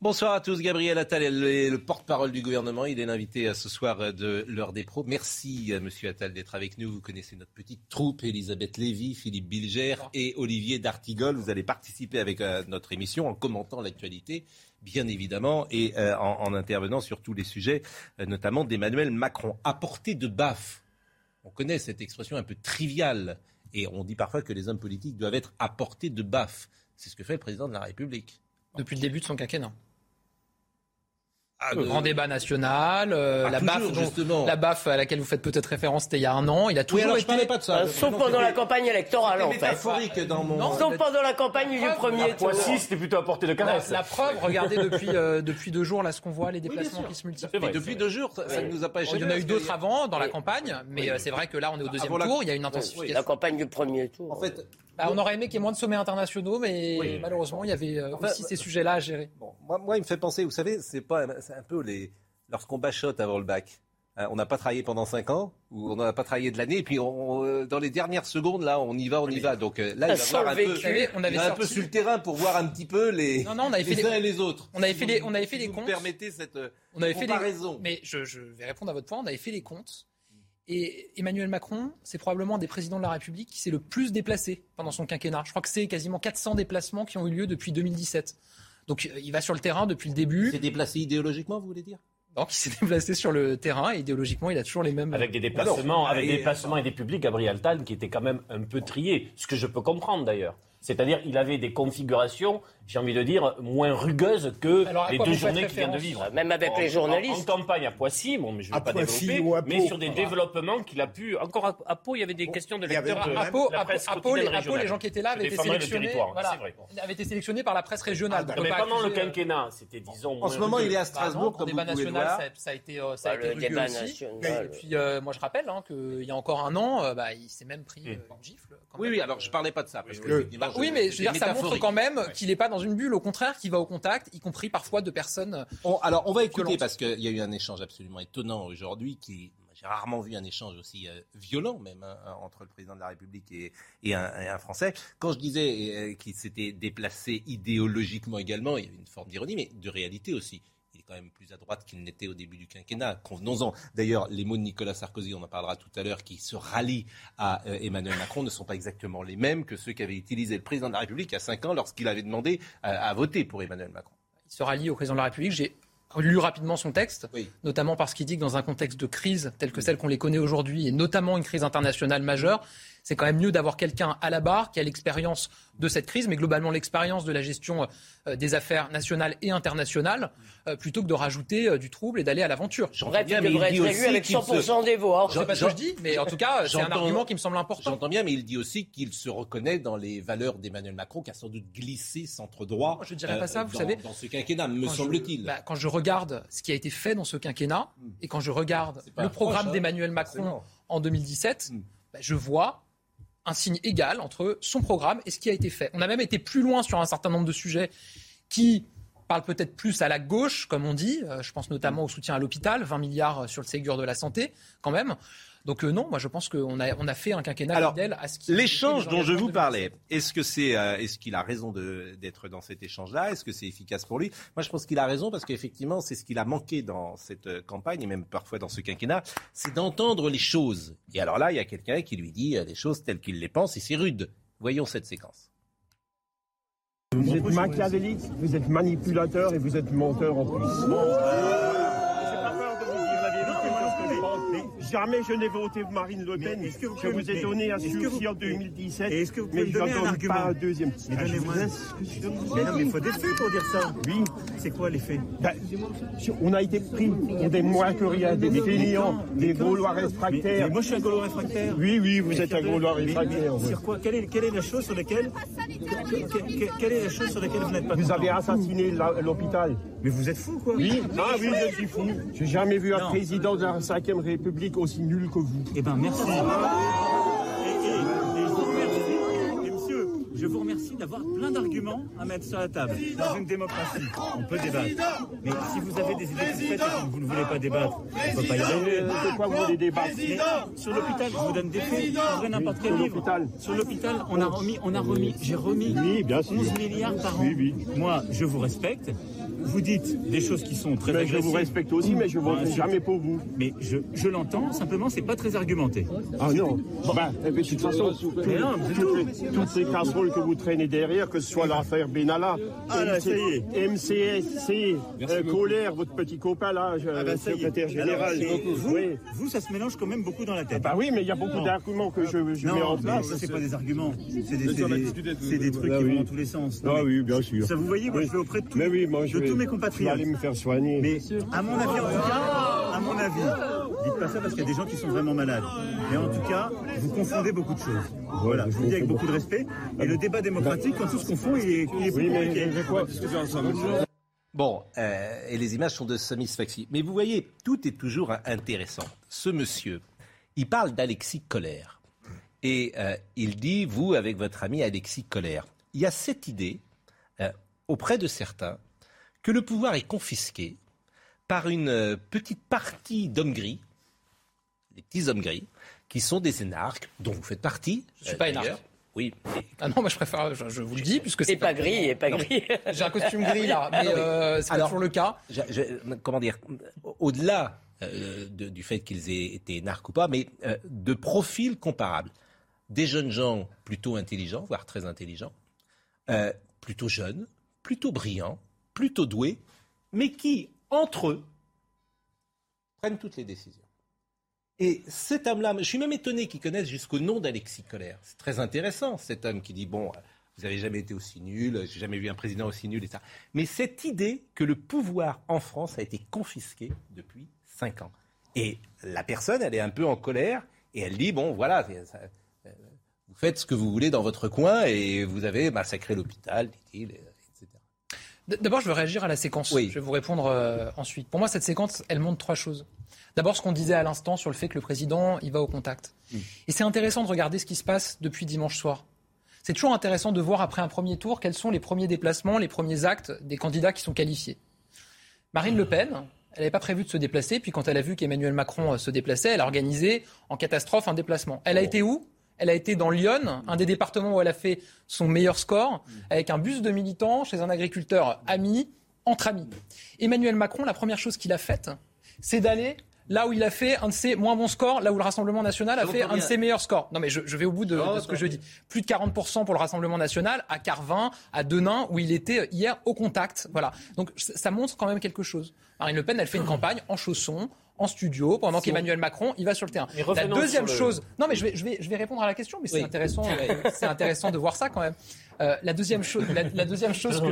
Bonsoir à tous, Gabriel Attal est le porte-parole du gouvernement. Il est l'invité ce soir de l'heure des pros. Merci, Monsieur Attal, d'être avec nous. Vous connaissez notre petite troupe, Elisabeth Lévy, Philippe Bilger et Olivier D'Artigol. Vous allez participer avec notre émission en commentant l'actualité, bien évidemment, et en, en, intervenant sur tous les sujets, notamment d'Emmanuel Macron. Apporter de baffe. On connaît cette expression un peu triviale. Et on dit parfois que les hommes politiques doivent être apportés de baffe. C'est ce que fait le président de la République. Depuis le début de son quinquennat. Ah, le de- grand débat national, euh, Ah, la, toujours, dont- la à laquelle vous faites peut-être référence, c'était il y a un an. Il a Oui, toujours alors je été. parlais pas de ça. Euh, sauf Non, pendant la campagne électorale, en fait. métaphorique dans mon. Non, Sauf pendant la campagne du premier tour. Poissy, c'était plutôt à portée de La, caresse. la preuve, regardez depuis, euh, depuis deux jours là ce qu'on voit, les déplacements qui se multiplient. Vrai, depuis deux jours, ça, ne nous a pas échappé. il y en a eu d'autres avant dans la Oui. campagne, mais euh, c'est vrai que là on est au deuxième Avant la- tour, il y a une La intensification. campagne du premier tour. En fait, Bah, on aurait aimé qu'il y ait moins de sommets internationaux, mais Oui. malheureusement il y avait euh, Enfin, aussi ces sujets-là à gérer. bon, moi, moi, il me fait penser, vous savez, c'est pas, c'est un peu les, lorsqu'on bachote avant le bac. Hein, on n'a pas travaillé pendant cinq ans, ou on n'a pas travaillé de l'année, et puis on, euh, dans les dernières secondes, là, on y va, on y va. Donc euh, là, il va voir un peu, on il avait va un peu sur le terrain pour voir un petit peu les, Non, non, on avait fait les des- uns et les autres. on avait Si fait vous- des- on avait fait si vous comptes. me permettez cette euh, On avait fait des comparaison. Mais je, je vais répondre à votre point. On avait fait les comptes. Et Emmanuel Macron, c'est probablement un des présidents de la République qui s'est le plus déplacé pendant son quinquennat. Je crois que c'est quasiment 400 déplacements qui ont eu lieu depuis 2017. Donc euh, il va sur le terrain depuis le début. C'est déplacé idéologiquement, vous voulez dire? Donc il s'est déplacé sur le terrain et idéologiquement il a toujours les mêmes. Avec des déplacements, Alors, avec des et- déplacements et des publics, Gabriel Attal, qui était quand même un peu trié, ce que je peux comprendre d'ailleurs. C'est-à-dire, il avait des configurations, j'ai envie de dire, moins rugueuses que Alors, les deux journées qu'il vient de vivre. Même avec En- les journalistes. En, en campagne à Poissy, bon, mais je ne vais À pas Poissy développer, mais sur des développements qu'il a pu. Encore à, à Pau, il y avait des questions de lecteurs de deux. à Pau, la presse à Pau, quotidienne les, à Pau, régionale. les gens qui étaient là avaient été sélectionnés. voilà, vrai. avaient été sélectionnés par la presse régionale. On Mais pendant le euh, quinquennat, c'était, disons. En ce moment, rugueux. il est à Strasbourg, comme le vous débat pouvez le national, voir. ça, a été, euh, ça a été le rugueux débat aussi. national. Et puis, euh, moi, je rappelle hein, qu'il y a encore un an, euh, bah, il s'est même pris euh, une gifle. Oui, oui, alors je parlais pas de ça. Parce que, Oui. mais je veux dire, ça montre quand même qu'il n'est pas dans une bulle. Au contraire, qu'il va au contact, y compris parfois de personnes. On- alors, on va écouter parce qu'il y a eu un échange absolument étonnant aujourd'hui qui. J'ai rarement vu un échange aussi euh, violent, même, hein, entre le président de la République et, et un, et un Français. Quand je disais euh, qu'il s'était déplacé idéologiquement également, il y avait une forme d'ironie, mais de réalité aussi. Quand même plus à droite qu'il n'était au début du quinquennat. Convenons-en. D'ailleurs, les mots de Nicolas Sarkozy, on en parlera tout à l'heure, qui se rallie à euh, Emmanuel Macron, ne sont pas exactement les mêmes que ceux qu'avait utilisé le président de la République il y a cinq ans lorsqu'il avait demandé euh, à voter pour Emmanuel Macron. Il se rallie au président de la République. J'ai lu rapidement son texte, Oui. notamment parce qu'il dit que dans un contexte de crise telle que celle qu'on les connaît aujourd'hui, et notamment une crise internationale majeure, c'est quand même mieux d'avoir quelqu'un à la barre qui a l'expérience de cette crise, mais globalement l'expérience de la gestion euh, des affaires nationales et internationales, euh, plutôt que de rajouter euh, du trouble et d'aller à l'aventure. J'entends Bref, bien, mais il devrait dit être élu aussi avec qu'il se- 100% des voix. Je sais pas ce que je dis, mais en tout cas, c'est un argument qui me semble important. J'entends bien, mais il dit aussi qu'il se reconnaît dans les valeurs d'Emmanuel Macron, qui a sans doute glissé centre droit. Je dirais pas ça, vous dans, savez. Dans ce quinquennat, me semble-t-il. bah, quand je regarde ce qui a été fait dans ce quinquennat, et quand je regarde le programme hein, d'Emmanuel Macron forcément. en 2017, Mm. bah, je vois un signe égal entre son programme et ce qui a été fait. On a même été plus loin sur un certain nombre de sujets qui parlent peut-être plus à la gauche, comme on dit. Euh, je pense notamment au soutien à l'hôpital, 20 milliards sur le Ségur de la santé, quand même. Donc euh, non, moi je pense qu'on a, on a fait un quinquennat Alors, fidèle à ce qui... L'échange dont je vous parlais, est-ce que c'est, euh, est-ce qu'il a raison de- d'être dans cet échange-là? Est-ce que c'est efficace pour lui? Moi, je pense qu'il a raison parce qu'effectivement, c'est ce qu'il a manqué dans cette euh, campagne et même parfois dans ce quinquennat, c'est d'entendre les choses. Et alors là, il y a quelqu'un qui lui dit les choses telles qu'il les pense et c'est rude. Voyons cette séquence. Vous êtes machiavélique, vous êtes manipulateur et vous êtes menteur en plus. Jamais je n'ai voté Marine Le Pen. Que vous je vous ai donné un sursis en 2017. Et est-ce que vous pouvez mais donner un pas un deuxième. Mais Ah, donnez-moi Mais non, il faut des faits pour dire ça. Oui, C'est quoi les faits ben, on a été pris pour des moins que rien, des fainéants, des Gaulois réfractaires. mais moi, je suis un Gaulois réfractaire. Oui, oui, vous êtes un Gaulois réfractaire. Sur quoi? Quelle est, la chose sur laquelle que- que- que- quelle est la chose sur laquelle vous n'êtes pas Vous avez assassiné l'hôpital. Mais vous êtes fou quoi Oui, ah oui, je suis fou. J'ai jamais vu un président de la 5ème République aussi nul que vous. Eh ben merci. D'avoir plein d'arguments à mettre sur la table. Dans une démocratie, on peut débattre. Mais si vous avez des idées faites et que vous ne voulez pas débattre, on ne peut pas y arriver. De quoi vous voulez débattre? Mais sur l'hôpital, je vous donne des faits, ouvrez n'importe quel sur livre. l'hôpital. Sur l'hôpital, on a remis, on a remis, j'ai remis Oui, bien sûr. 11 milliards par an. Oui, oui. Moi, je vous respecte. Vous dites des choses qui sont très Mais je agressives. vous respecte aussi, mais je ne voterai jamais pour vous. Mais je, je l'entends, simplement, c'est pas très argumenté. Ah non. Bah, bien, de toute façon, toutes, les, toutes ces casseroles que vous traînez derrière, que ce soit l'affaire Benalla, Ah, là. MCSC, euh, Colère, votre petit copain là, je- Ah bah, secrétaire général. Alors, vous, Oui. vous, ça se mélange quand même beaucoup dans la tête. Bah oui, mais il y a beaucoup d'arguments que je, je non, mets en place. ça, c'est pas des arguments. C'est des, trucs Ah qui oui. vont dans tous les sens. Non, Ah oui, bien sûr. Ça, vous voyez, moi, je vais auprès de, tous- Mais oui, moi, je de vais, tous mes je vais compatriotes. aller me faire soigner. Mais à mon avis, en tout cas, à mon avis, dites pas ça parce qu'il y a des gens qui sont vraiment malades. Mais en tout cas, vous confondez beaucoup de choses. Voilà, je vous le dis avec beaucoup de respect. Et le débat démocratique, quand tout se confond, il est, il est oui, compliqué. Bon, euh, et les images sont de Samis Faxi. Mais vous voyez, tout est toujours intéressant. Ce monsieur, il parle d'Alexis Colère. Et euh, il dit, vous, avec votre ami Alexis Colère, il y a cette idée, euh, auprès de certains, que le pouvoir est confisqué par une petite partie d'hommes gris, les petits hommes gris, qui sont des énarques, dont vous faites partie. Je suis euh, pas d'ailleurs. énarque. Oui, mais Ah non, moi je préfère, je, je vous le dis, puisque Et c'est pas gris, et pas gris. J'ai un costume gris là, mais euh, c'est toujours le cas. je- je- comment dire, au-delà euh, de- du fait qu'ils aient été narques ou pas, mais euh, de profils comparables. Des jeunes gens plutôt intelligents, voire très intelligents, euh, plutôt jeunes, plutôt brillants, plutôt doués, mais qui, entre eux, prennent toutes les décisions. Et cet homme-là, je suis même étonné qu'ils connaissent jusqu'au nom d'Alexis Colère. C'est très intéressant, cet homme qui dit, bon, vous n'avez jamais été aussi nul, j'ai jamais vu un président aussi nul, et ça. Mais cette idée que le pouvoir en France a été confisqué depuis cinq ans. Et la personne, elle est un peu en colère, et elle dit, bon, voilà, ça- euh, vous faites ce que vous voulez dans votre coin, et vous avez massacré l'hôpital, dit-il, et- etc. D'abord, je veux réagir à la séquence. Oui. Je vais vous répondre euh, ensuite. Pour moi, cette séquence, elle montre trois choses. D'abord, ce qu'on disait à l'instant sur le fait que le président, il va au contact. Et c'est intéressant de regarder ce qui se passe depuis dimanche soir. C'est toujours intéressant de voir après un premier tour quels sont les premiers déplacements, les premiers actes des candidats qui sont qualifiés. Marine Le Pen, elle n'avait pas prévu de se déplacer, puis quand elle a vu qu'Emmanuel Macron euh, se déplaçait, elle a organisé en catastrophe un déplacement. Elle a été où? Elle a été dans Lyon, un des départements où elle a fait son meilleur score, avec un bus de militants chez un agriculteur ami, entre amis. Emmanuel Macron, la première chose qu'il a faite, c'est d'aller là où il a fait un de ses moins bons scores, là où le Rassemblement national a fait un de ses meilleurs scores. Non mais je, je vais au bout de, de ce que je dis. Plus de 40% pour le Rassemblement national, à Carvin, à Denain, où il était hier au contact. Voilà. Donc ça montre quand même quelque chose. Marine Le Pen, elle fait une campagne en chaussons, en studio, pendant qu'Emmanuel Macron, il va sur le terrain. La deuxième le- chose, non mais je vais, je vais, je vais répondre à la question, mais c'est Oui. intéressant, euh, c'est intéressant de voir ça quand même. Euh, la deuxième chose, la, la deuxième chose que,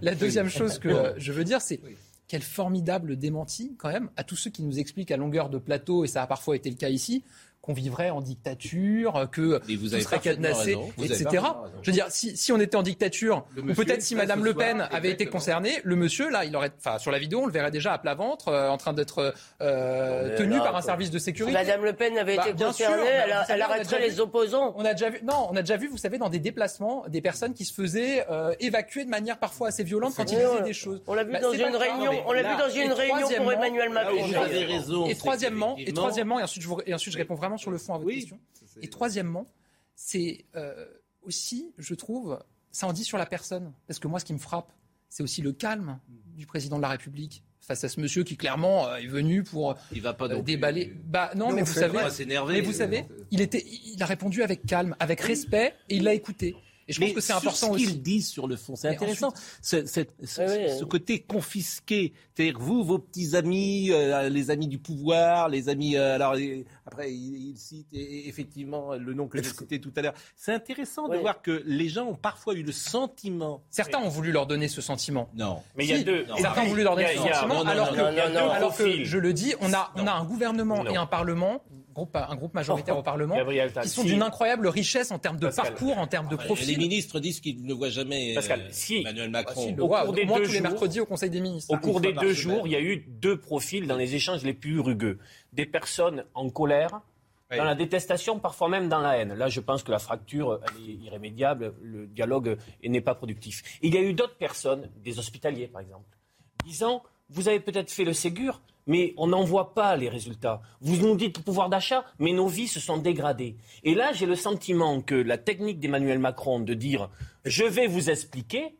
la deuxième chose que je veux dire, c'est quel formidable démenti quand même à tous ceux qui nous expliquent à longueur de plateau, et ça a parfois été le cas ici, qu'on vivrait en dictature, que Mais vous tout avez serait cadenassé, raison. Vous avez etc. Je veux dire, si, si on était en dictature, Le ou peut-être si Madame Le soir, Pen avait été concernée, le monsieur, là, il aurait, enfin, sur la vidéo, on le verrait déjà à plat ventre, euh, en train d'être euh, tenu là, par un quoi. service de Si sécurité. Madame Le Pen avait Bah, été bien sûr, concernée, mais elle, a- savez, elle arrêterait déjà les vu- opposants. On a déjà vu, non, on a déjà vu, vous savez, dans des déplacements, des personnes qui se faisaient euh, évacuer de manière parfois assez violente quand ils disaient des choses. On l'a vu Bah, dans une réunion, on l'a vu dans et une réunion pour Emmanuel Macron. Et troisièmement, et troisièmement, et ensuite je, vous- et ensuite je réponds vraiment sur le fond à votre Oui. question. Et troisièmement, c'est euh, aussi, je trouve, ça en dit sur la personne. Parce que moi, ce qui me frappe, c'est aussi le calme du président de la République face à ce monsieur qui clairement euh, est venu pour Il va pas euh, plus- déballer. Bah non, Non, mais vous savez, pas s'énerver. mais vous savez, il était, il a répondu avec calme, avec respect, et il l'a écouté. Et je pense Mais que c'est sur important ce aussi. qu'ils disent sur le fond, c'est intéressant. Ce, cette- ce- Oui, oui. ce côté confisqué, c'est-à-dire vous, vos petits amis, euh, les amis du pouvoir, les amis. euh, alors euh, après, il, il cite et- effectivement le nom que j'ai cité tout à l'heure. C'est intéressant de voir que les gens ont parfois eu le sentiment. Certains ont voulu leur donner ce sentiment. Non. Mais il y a deux. Certains ont voulu leur donner ce sentiment, alors non, que, non, non, non. alors que Profil. je le dis, on a, on a un gouvernement Non. et un parlement, groupe, un groupe majoritaire au Parlement, qui sont si- d'une incroyable richesse en termes de Pascal. parcours, en termes de Les profil. ministres disent qu'ils ne voient jamais Pascal, euh, si- Emmanuel Ah, Macron. si, le Au voit, cours des moins deux tous les jours- mercredis au Conseil des ministres. Au cours une des deux jours, il y a eu deux profils dans les échanges les plus rugueux. Des personnes en colère, Oui. dans la détestation, parfois même dans la haine. Là, je pense que la fracture, elle est irrémédiable, le dialogue n'est pas productif. Il y a eu d'autres personnes, des hospitaliers par exemple, disant, vous avez peut-être fait le Ségur, mais on n'en voit pas les résultats. Vous nous dites le pouvoir d'achat, mais nos vies se sont dégradées. Et là, j'ai le sentiment que la technique d'Emmanuel Macron de dire, je vais vous expliquer,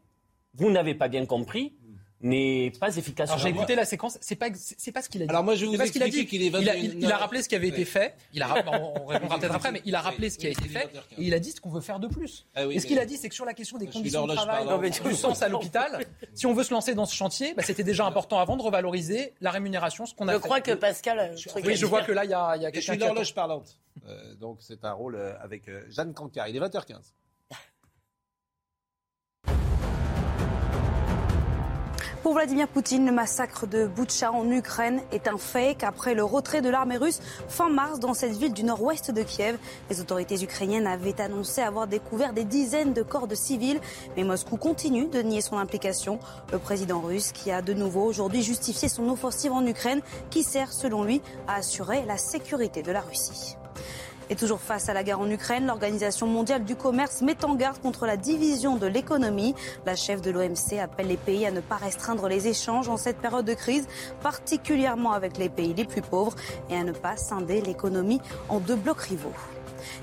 vous n'avez pas bien compris, n'est pas efficace. Alors j'ai écouté la séquence, c'est pas c'est pas ce qu'il a dit. Alors moi, je vais vous C'est pas ce qu'il a dit. qu'il est il, a, 21 il- il a rappelé ce qui avait été fait. Il a, on on répondra peut-être après, mais il a rappelé ce qui a été fait 20h15. et il a dit ce qu'on veut faire de plus. Ah oui, et ce qu'il a dit, c'est que sur la question des Je conditions de travail, du sens à l'hôpital, si on veut se lancer dans ce chantier, bah, c'était déjà important avant de revaloriser la rémunération, ce qu'on a Je fait. crois que Pascal à Oui, je vois que là, il y a, il y a je suis l'horloge parlante. Euh, donc c'est un rôle euh, avec euh, Jeanne Cancard. Il est 20h15. Pour Vladimir Poutine, le massacre de Boutcha en Ukraine est un fake. Après le retrait de l'armée russe fin mars dans cette ville du nord-ouest de Kiev, les autorités ukrainiennes avaient annoncé avoir découvert des dizaines de corps de civils. Mais Moscou continue de nier son implication. Le président russe qui a de nouveau aujourd'hui justifié son offensive en Ukraine qui sert selon lui à assurer la sécurité de la Russie. Et toujours face à la guerre en Ukraine, l'Organisation mondiale du commerce met en garde contre la division de l'économie. La chef de l'OMC appelle les pays à ne pas restreindre les échanges en cette période de crise, particulièrement avec les pays les plus pauvres, et à ne pas scinder l'économie en deux blocs rivaux.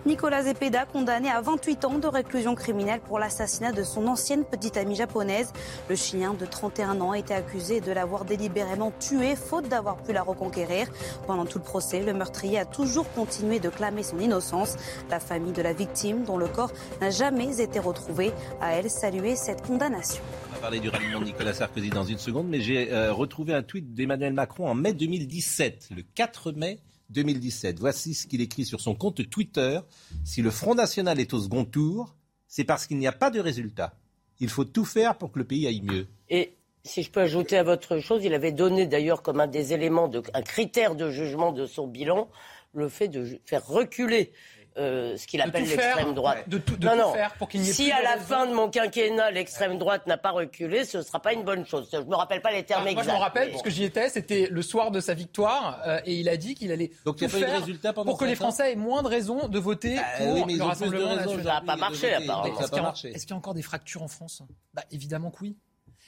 Nicolas Zepeda, condamné à 28 ans de réclusion criminelle pour l'assassinat de son ancienne petite amie japonaise. Le Chilien de 31 ans a été accusé de l'avoir délibérément tuée, faute d'avoir pu la reconquérir. Pendant tout le procès, le meurtrier a toujours continué de clamer son innocence. La famille de la victime, dont le corps n'a jamais été retrouvé, a elle salué cette condamnation. On va parler du ralliement de Nicolas Sarkozy dans une seconde, mais j'ai euh, retrouvé un tweet d'Emmanuel Macron en mai 2017, le 4 mai 2017. Voici ce qu'il écrit sur son compte Twitter. Si le Front National est au second tour, c'est parce qu'il n'y a pas de résultat. Il faut tout faire pour que le pays aille mieux. Et si je peux ajouter à votre chose, il avait donné d'ailleurs comme un des éléments, un critère de jugement de son bilan, le fait de faire reculer euh, ce qu'il appelle l'extrême droite. de tout- de non, tout non. faire pour qu'il n'y ait si plus à la raison. fin de mon quinquennat, l'extrême droite n'a pas reculé, ce ne sera pas une bonne chose. Je ne me rappelle pas les termes Ah, Moi, exacts. je me rappelle, mais- parce que j'y étais, c'était le soir de sa victoire, euh, et il a dit qu'il allait Donc, il n'y a tout pas eu de faire résultat pendant pour que les Français aient moins de raisons de voter Ah, pour oui, le ont plus de Rassemblement raisons national. Ça n'a pas marché, apparemment. Est-ce qu'il y, a- y encore des fractures en France? Bah, Évidemment que oui.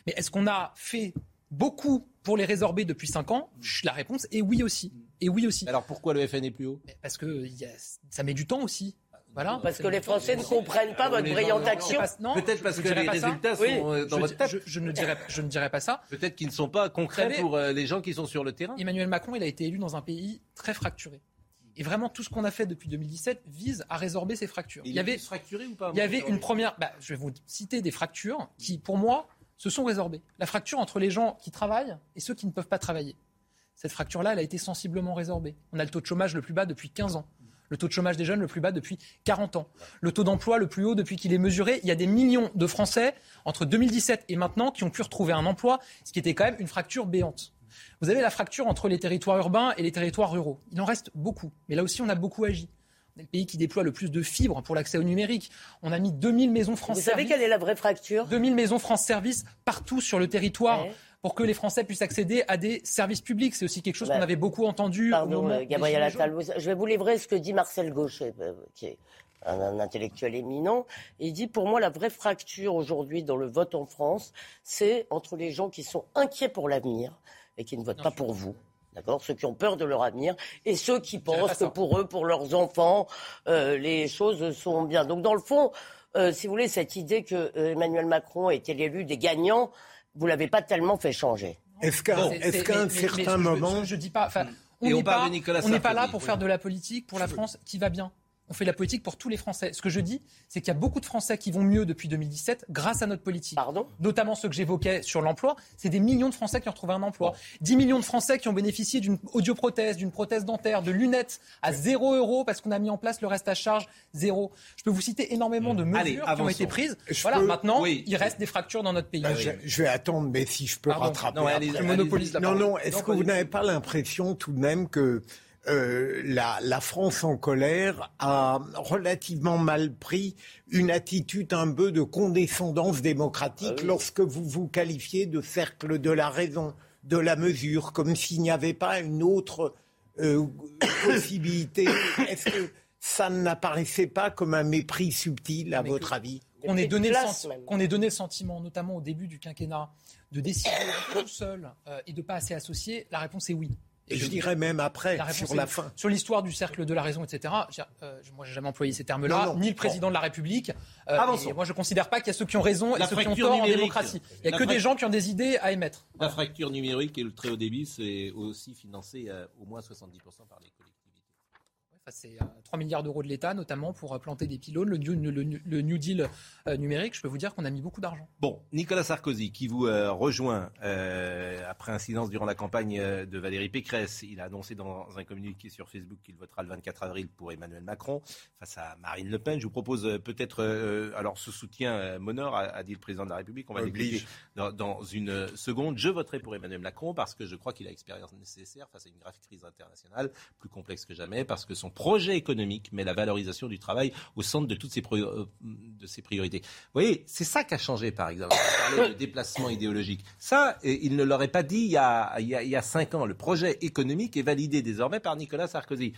Mais est-ce qu'on a fait beaucoup pour les résorber depuis 5 ans? Chut, La réponse est oui aussi. Et oui aussi. Alors pourquoi le FN est plus haut? Mais Parce que il y a- ça met du temps aussi. Voilà. Parce que les Français ne comprennent pas votre brillante action. Peut-être je- parce que dirais les pas ça. résultats sont euh, dans votre tête. je- ne dirais, je ne dirais pas ça. Peut-être qu'ils ne sont pas concrets pour euh, les gens qui sont sur le terrain. Emmanuel Macron, il a été élu dans un pays très fracturé. Et vraiment, tout ce qu'on a fait depuis 2017 vise à résorber ces fractures. Il y avait, fracturé ou pas il y avait une première. bah, je vais vous citer des fractures qui, pour moi, se sont résorbées. La fracture entre les gens qui travaillent et ceux qui ne peuvent pas travailler. Cette fracture-là, elle a été sensiblement résorbée. On a le taux de chômage le plus bas depuis 15 ans. Le taux de chômage des jeunes le plus bas depuis 40 ans. Le taux d'emploi le plus haut depuis qu'il est mesuré. Il y a des millions de Français entre 2017 et maintenant qui ont pu retrouver un emploi, ce qui était quand même une fracture béante. Vous avez la fracture entre les territoires urbains et les territoires ruraux. Il en reste beaucoup. Mais là aussi, on a beaucoup agi. On est le pays qui déploie le plus de fibres pour l'accès au numérique. On a mis 2000 maisons France Vous savez Service. quelle est la vraie fracture? 2000 maisons France Service partout sur le territoire Ouais. Pour que les Français puissent accéder à des services publics. C'est aussi quelque chose Bah, qu'on avait beaucoup entendu. au Pardon, moment euh, Gabriel. Attal. Je vais vous livrer ce que dit Marcel Gauchet, euh, qui est un, un intellectuel éminent. Il dit Pour moi, la vraie fracture aujourd'hui dans le vote en France, c'est entre les gens qui sont inquiets pour l'avenir et qui ne votent pas pour vous. D'accord? Ceux qui ont peur de leur avenir et ceux qui pensent que pour eux, pour leurs enfants, euh, les choses sont bien. Donc, dans le fond, euh, si vous voulez, cette idée que Emmanuel Macron était l'élu des gagnants, vous l'avez pas tellement fait changer. Est-ce qu'à un mais- mais certain je- moment, Je, je dis pas. enfin, On n'est pas, on là pour oui. faire de la politique pour la France qui va bien. On fait la politique pour tous les Français. Ce que je dis, c'est qu'il y a beaucoup de Français qui vont mieux depuis 2017 grâce à notre politique. Pardon? Notamment ceux que j'évoquais sur l'emploi. C'est des millions de Français qui ont retrouvé un emploi. 10 millions de Français qui ont bénéficié d'une audioprothèse, d'une prothèse dentaire, de lunettes à 0 euros parce qu'on a mis en place le reste à charge zéro. Je peux vous citer énormément de mesures Allez, qui ont été prises. Je voilà, peux- maintenant, Oui. il reste des fractures dans notre pays. Bah, je, je vais attendre, mais si je peux Pardon. rattraper. Non, après. allez, monopolise la Non, non, est-ce que vous n'avez pas l'impression tout de même que euh, la, la France en colère a relativement mal pris une attitude un peu de condescendance démocratique Ah oui. lorsque vous vous qualifiez de cercle de la raison, de la mesure, comme s'il n'y avait pas une autre euh, possibilité Est-ce que ça n'apparaissait pas comme un mépris subtil, à Mais votre avis? qu'on ait, donné le qu'on ait donné le sentiment, notamment au début du quinquennat, de décider tout seul euh, et de pas assez associé, la réponse est oui. Et je dirais même après, la sur la fin. Sur l'histoire du cercle de la raison, etc. je- euh, moi, j'ai jamais employé ces termes-là, ni le président de la République. Euh, Avançons. et moi, je considère pas qu'il y a ceux qui ont raison La et ceux qui ont fracture tort en numérique. démocratie. Il y a La que des gens qui ont des idées à émettre. La fracture numérique et le très haut débit, c'est aussi financé à au moins 70% par les collectivités. C'est euh, 3 milliards d'euros de l'État, notamment pour euh, planter des pylônes, le New, le- le New Deal euh, numérique. Je peux vous dire qu'on a mis beaucoup d'argent. Bon, Nicolas Sarkozy, qui vous euh, rejoint euh, après un silence durant la campagne euh, de Valérie Pécresse, il a annoncé dans un communiqué sur Facebook qu'il votera le 24 avril pour Emmanuel Macron face à Marine Le Pen. Je vous propose euh, peut-être, euh, alors ce soutien euh, m'honore, a, a dit le président de la République, on va l'écouter dans, dans une euh, seconde. Je voterai pour Emmanuel Macron parce que je crois qu'il a l'expérience nécessaire face à une grave crise internationale, plus complexe que jamais, parce que son projet économique met la valorisation du travail au centre de toutes ses, euh, priorités. Vous voyez, c'est ça qui a changé, par exemple. On parlait de déplacement idéologique. Ça, il ne l'aurait pas dit il y a cinq ans. Le projet économique est validé désormais par Nicolas Sarkozy.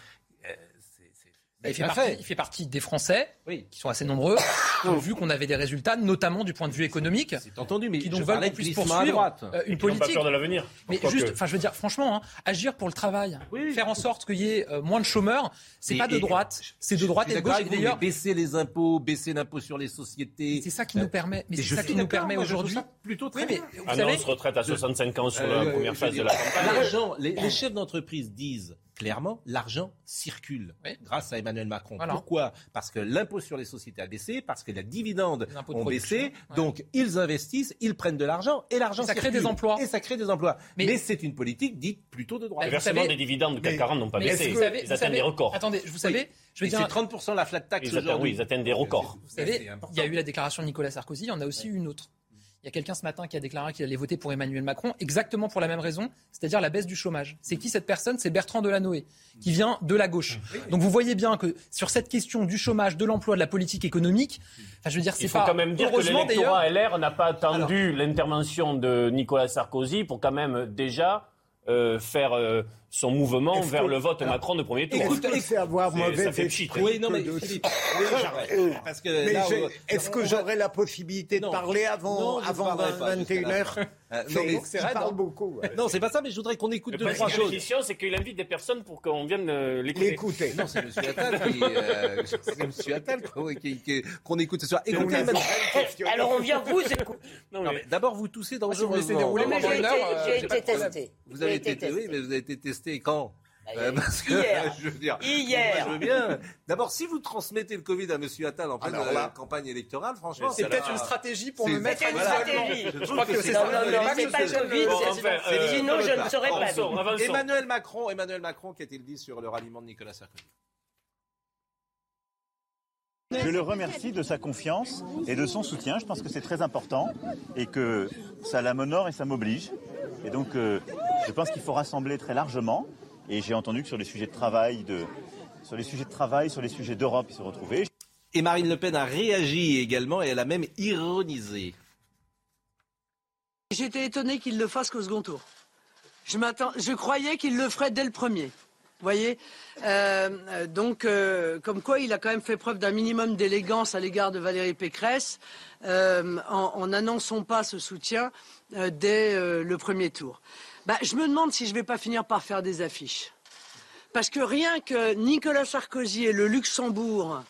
Euh, c'est- Il fait, partie, fait. il fait partie des Français, Oui. qui sont assez nombreux, qui ont vu qu'on avait des résultats, notamment du point de vue économique, C'est entendu, mais qui donc veulent qu'on puisse poursuivre droite. euh, une n'ont pas politique. peur de l'avenir. Mais juste, que- enfin, je veux dire, franchement, hein, agir pour le travail, Oui. faire en sorte qu'il y ait euh, moins de chômeurs, c'est pas de droite, c'est de Je droite et de gauche. d'ailleurs, baisser les impôts, baisser l'impôt sur les sociétés. c'est ça qui nous permet. Mais c'est ça qui nous d'accord, permet aujourd'hui. plutôt très bien. Annonce retraite à 65 ans sur Euh, la première phase de la campagne. L'argent, les chefs d'entreprise disent clairement, l'argent circule Oui. grâce à Emmanuel Macron. Voilà. Pourquoi? Parce que l'impôt sur les sociétés a baissé, parce que les dividendes Les de ont baissé, ouais. donc ils investissent, ils prennent de l'argent et l'argent ça crée circule. des emplois. Et ça crée des emplois. Mais, Mais- c'est une politique dite plutôt de droite. Versements savez- des dividendes du CAC mais- 40 n'ont pas baissé. vous savez- Ils vous atteignent savez- des records. Attendez, vous savez, je veux Et dire, c'est 30% la flat tax Ils atteignent, aujourd'hui. oui, ils atteignent des records. Vous savez, il y a eu la déclaration de Nicolas Sarkozy, il y en a aussi eu une autre. Il y a quelqu'un ce matin qui a déclaré qu'il allait voter pour Emmanuel Macron, exactement pour la même raison, c'est-à-dire la baisse du chômage. C'est qui cette personne? C'est Bertrand Delanoë, qui vient de la gauche. Donc vous voyez bien que sur cette question du chômage, de l'emploi, de la politique économique, enfin, je veux dire, c'est Il faut pas quand même dire que l'électorat LR n'a pas attendu l'intervention de Nicolas Sarkozy pour quand même déjà euh, faire euh, son mouvement vers que- le vote alors, Macron de premier tour. Que c'est avoir mauvais ça fait pchit. esprit Oui, non, mais de- Philippe, Oui, j'arrête. Parce que mais là, est-ce que j'aurai la possibilité de parler avant, Non, avant parlerez pas, 21h Euh, non, mais c'est raide, parle beaucoup. ouais. Non, c'est pas ça, mais je voudrais qu'on écoute Le deux, trois choses. l'émission, c'est qu'il invite des personnes pour qu'on vienne euh, l'écouter. L'écouter. Non, c'est M. Attal qui, euh, c'est M. Attal qu'on écoute ce soir. Écoutez, la madame- Alors on vient vous écouter. Non, mais- mais D'abord, vous toussez dérouler Mais pendant j'ai été, testé. Vous avez été, testé. oui, mais vous avez été testé quand Euh, parce que, Hier. je veux dire, Hier. moi, je veux bien. D'abord, si vous transmettez le Covid à M. Attal en pleine euh, là- campagne électorale, franchement, C'est peut-être une stratégie pour me mettre à l'isolement. stratégie. Je Je crois que que c'est ça. Non, non, non, c'est pas le Covid, euh, sinon je ne serais pas avançons. Emmanuel Macron, Emmanuel Macron, qu'a-t-il dit sur le ralliement de Nicolas Sarkozy? Je le remercie de sa confiance et de son soutien. Je pense que c'est très important et que ça la m'honore et ça m'oblige. Et donc, euh, je pense qu'il faut rassembler très largement. Et j'ai entendu que sur les sujets de travail, de, sur les sujets de travail, sur les sujets d'Europe, ils se retrouvaient. Et Marine Le Pen a réagi également et elle a même ironisé. J'étais étonné qu'il le fasse qu'au second tour. Je, m'attends, je croyais qu'il le ferait dès le premier. Vous voyez Euh, Donc, euh, comme quoi, il a quand même fait preuve d'un minimum d'élégance à l'égard de Valérie Pécresse euh, en en n'annonçant pas ce soutien euh, dès euh, le premier tour. Bah, je me demande si je ne vais pas finir par faire des affiches. Parce que rien que Nicolas Sarkozy et le Luxembourg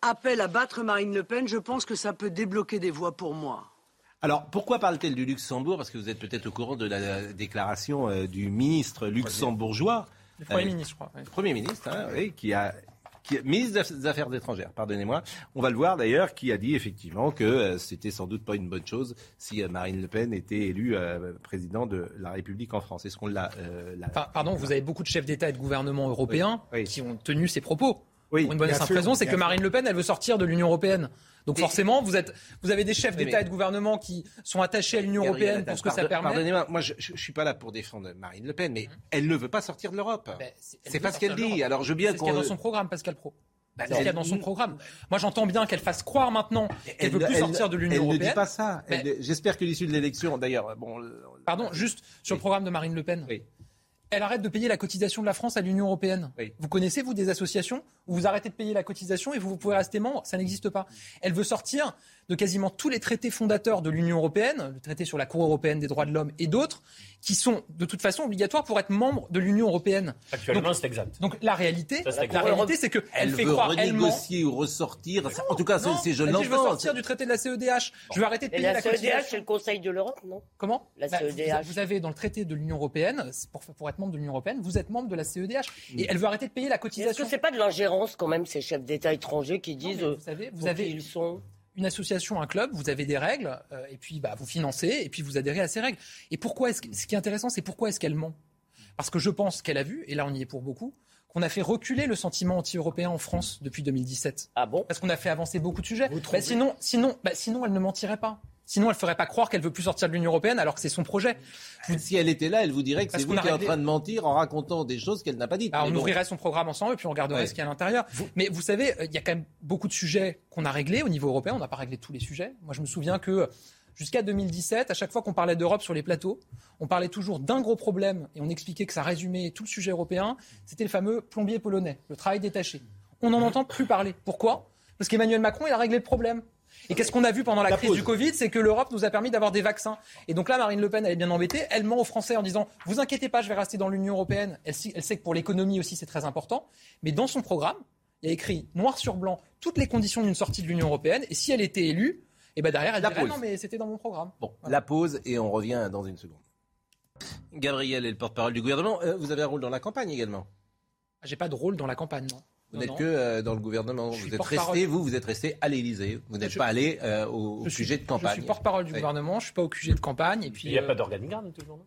appellent à battre Marine Le Pen, je pense que ça peut débloquer des voix pour moi. Alors, pourquoi parle-t-elle du Luxembourg? Parce que vous êtes peut-être au courant de la déclaration euh, du ministre luxembourgeois, Le Premier Euh, ministre, je crois. Premier ministre, hein, oui, qui a qui, ministre des Affaires étrangères, pardonnez-moi, on va le voir d'ailleurs, qui a dit effectivement que euh, c'était sans doute pas une bonne chose si euh, Marine Le Pen était élue euh, président de la République en France. Est-ce qu'on l'a, l'a... Pardon, vous avez beaucoup de chefs d'État et de gouvernement européens Oui, oui. qui ont tenu ces propos. Oui, Pour une bonne et simple sûr, raison, c'est que. Marine Le Pen, elle veut sortir de l'Union européenne. Donc Et- forcément, vous, êtes, vous avez des chefs d'État et de gouvernement qui sont attachés à l'Union européenne pour ce que ça pardon- permet. Pardonnez-moi, moi je ne suis pas là pour défendre Marine Le Pen, mais elle ne veut pas sortir de l'Europe. Ben, c'est- elle veut pas ce qu'elle dit. Alors je veux bien C'est ce qu'il y a dans son programme, Pascal Pro. Bah, C'est ce qu'il y a elle- dans son programme. Moi, j'entends bien qu'elle fasse croire maintenant qu'elle veut ne- plus sortir de l'Union elle européenne. ne dit pas ça. Elle- J'espère que l'issue de l'élection, d'ailleurs, bon. le- Pardon, juste sur le programme de Marine Le Pen. Oui. Elle arrête de payer la cotisation de la France à l'Union européenne. Oui. Vous connaissez, vous, des associations où vous arrêtez de payer la cotisation et vous, vous pouvez rester membre? Ça n'existe pas. Elle veut sortir de quasiment tous les traités fondateurs de l'Union européenne, le traité sur la Cour européenne des droits de l'homme et d'autres, qui sont de toute façon obligatoires pour être membre de l'Union européenne. Actuellement, c'est exact. Donc la réalité, Ça, la réalité, c'est qu'elle Elle fait veut croire elle ment. renégocier ou ressortir. en tout cas, c'est- Non, je dit, je veux l'entends. sortir du traité de la CEDH. Je veux arrêter de payer la la, CEDH, c'est le Conseil de l'Europe, non? Comment? La Bah, vous- CEDH. Vous avez dans le traité de l'Union européenne, c'est pour, pour être membre de l'Union européenne, vous êtes membre de la CEDH. Et elle veut arrêter de payer la Est-ce cotisation. que c'est pas de l'ingérence quand même ces chefs d'État étrangers qui disent euh, vous savez, vous pour avez- qui ils sont? Une association, un club, vous avez des règles, euh, et puis bah, vous financez, et puis vous adhérez à ces règles. Et pourquoi est-ce que, ce qui est intéressant, c'est pourquoi est-ce qu'elle ment? Parce que je pense qu'elle a vu, et là on y est pour beaucoup, qu'on a fait reculer le sentiment anti-européen en France depuis 2017. Ah bon? Parce qu'on a fait avancer beaucoup de sujets. Bah, sinon, sinon, bah, sinon, elle ne mentirait pas. Sinon, elle ferait pas croire qu'elle veut plus sortir de l'Union européenne alors que c'est son projet. Si elle était là, elle vous dirait que c'est vous qui êtes en train de mentir en racontant des choses qu'elle n'a pas dites. Alors, on bon. ouvrirait son programme ensemble et puis on regarderait Ouais. ce qu'il y a à l'intérieur. Mais vous savez, euh, il y a quand même beaucoup de sujets qu'on a réglés au niveau européen. On n'a pas réglé tous les sujets. Moi, je me souviens que jusqu'à 2017, à chaque fois qu'on parlait d'Europe sur les plateaux, on parlait toujours d'un gros problème et on expliquait que ça résumait tout le sujet européen. C'était le fameux plombier polonais, le travail détaché. On n'en entend plus parler. Pourquoi? Parce qu'Emmanuel Macron, il a réglé le problème. Et qu'est-ce qu'on a vu pendant la, La crise pause. du Covid C'est que l'Europe nous a permis d'avoir des vaccins. Et donc là, Marine Le Pen, elle est bien embêtée. Elle ment aux Français en disant Vous inquiétez pas, je vais rester dans l'Union européenne. Elle, sait- elle sait que pour l'économie aussi, c'est très important. Mais dans son programme, il y a écrit noir sur blanc toutes les conditions d'une sortie de l'Union européenne. Et si elle était élue, et ben derrière, elle La dirait pause. Non, mais c'était dans mon programme. Bon, la pause et on revient dans une seconde. Gabriel est le porte-parole du gouvernement. Euh, vous avez un rôle dans la campagne également. J'ai pas de rôle dans la campagne, non. Vous n'êtes que euh, dans le gouvernement. Je Vous êtes resté, vous, vous êtes resté à l'Élysée. Vous n'êtes Je- pas allé euh, au, au suis- sujet de campagne. Je suis porte-parole du gouvernement, je suis pas au QG de campagne. Et puis, Il n'y a euh, pas d'organigramme toujours, non?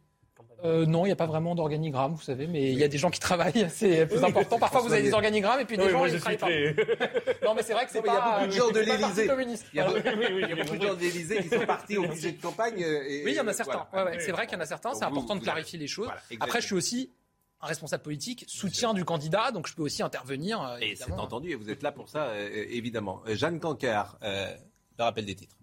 Euh, non, il n'y a pas vraiment d'organigramme, vous savez, mais il y a des gens qui travaillent, c'est plus important. Parfois, vous avez des organigrammes et puis des gens qui ne travaillent pas. Non, mais c'est vrai que c'est Il y a pas. beaucoup de gens de pas l'Élysée. Il y a, beaucoup de gens de l'Élysée qui sont partis au budget de campagne. euh, et- Oui, il y en a certains. voilà. Ouais, ouais, c'est vrai qu'il y en a certains. C'est important de vous clarifier les choses. Après, je suis aussi un responsable politique, soutien du candidat, donc je peux aussi intervenir. euh, Et c'est évidemment. entendu, et vous êtes là pour ça, euh, évidemment. Euh, Jeanne Cancard, le rappel des titres.